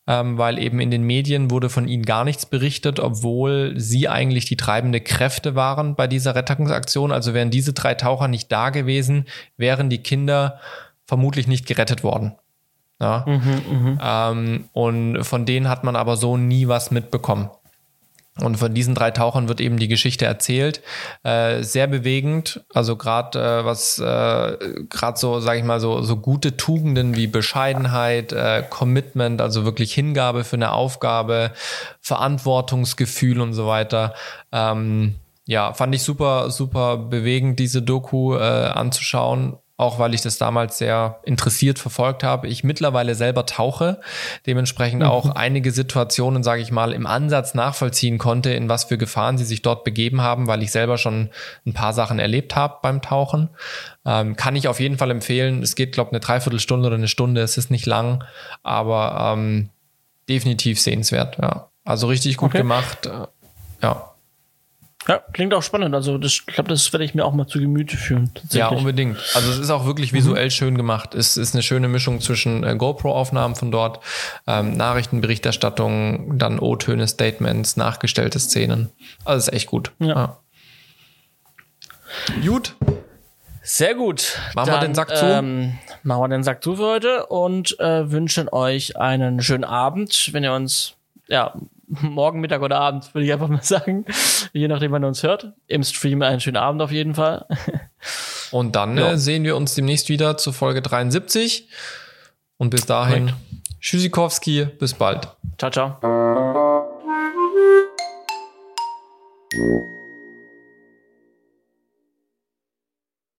ähm, weil eben in den Medien wurde von ihnen gar nichts berichtet, obwohl sie eigentlich die treibende Kräfte waren bei dieser Rettungsaktion. Also wären diese drei Taucher nicht da gewesen, wären die Kinder vermutlich nicht gerettet worden. Ja? Mhm, mh. ähm, und von denen hat man aber so nie was mitbekommen. Und von diesen drei Tauchern wird eben die Geschichte erzählt. Äh, sehr bewegend. Also gerade äh, was äh, gerade so, sage ich mal, so, so gute Tugenden wie Bescheidenheit, äh, Commitment, also wirklich Hingabe für eine Aufgabe, Verantwortungsgefühl und so weiter. Ähm, ja, fand ich super, super bewegend, diese Doku äh, anzuschauen auch weil ich das damals sehr interessiert verfolgt habe. Ich mittlerweile selber tauche, dementsprechend mhm. auch einige Situationen, sage ich mal, im Ansatz nachvollziehen konnte, in was für Gefahren sie sich dort begeben haben, weil ich selber schon ein paar Sachen erlebt habe beim Tauchen. Ähm, kann ich auf jeden Fall empfehlen. Es geht, glaube ich, eine Dreiviertelstunde oder eine Stunde. Es ist nicht lang, aber ähm, definitiv sehenswert. Ja. Also richtig gut okay. gemacht. Äh, ja. Ja, klingt auch spannend. Also das, ich glaube, das werde ich mir auch mal zu Gemüte führen. Ja, unbedingt. Also es ist auch wirklich visuell mhm. schön gemacht. Es ist eine schöne Mischung zwischen äh, GoPro-Aufnahmen von dort, ähm, Nachrichtenberichterstattung, dann O-Töne, Statements, nachgestellte Szenen. Also ist echt gut. Ja. ja. Gut. Sehr gut. Machen Dann, wir den Sack zu. Ähm, machen wir den Sack zu für heute und äh, wünschen euch einen schönen Abend, wenn ihr uns ja morgen, Mittag oder Abend, würde ich einfach mal sagen. Je nachdem, wann ihr uns hört. Im Stream einen schönen Abend auf jeden Fall. Und dann ja. äh, sehen wir uns demnächst wieder zur Folge 73. Und bis dahin, Correct. Tschüssikowski, bis bald. Ciao, ciao.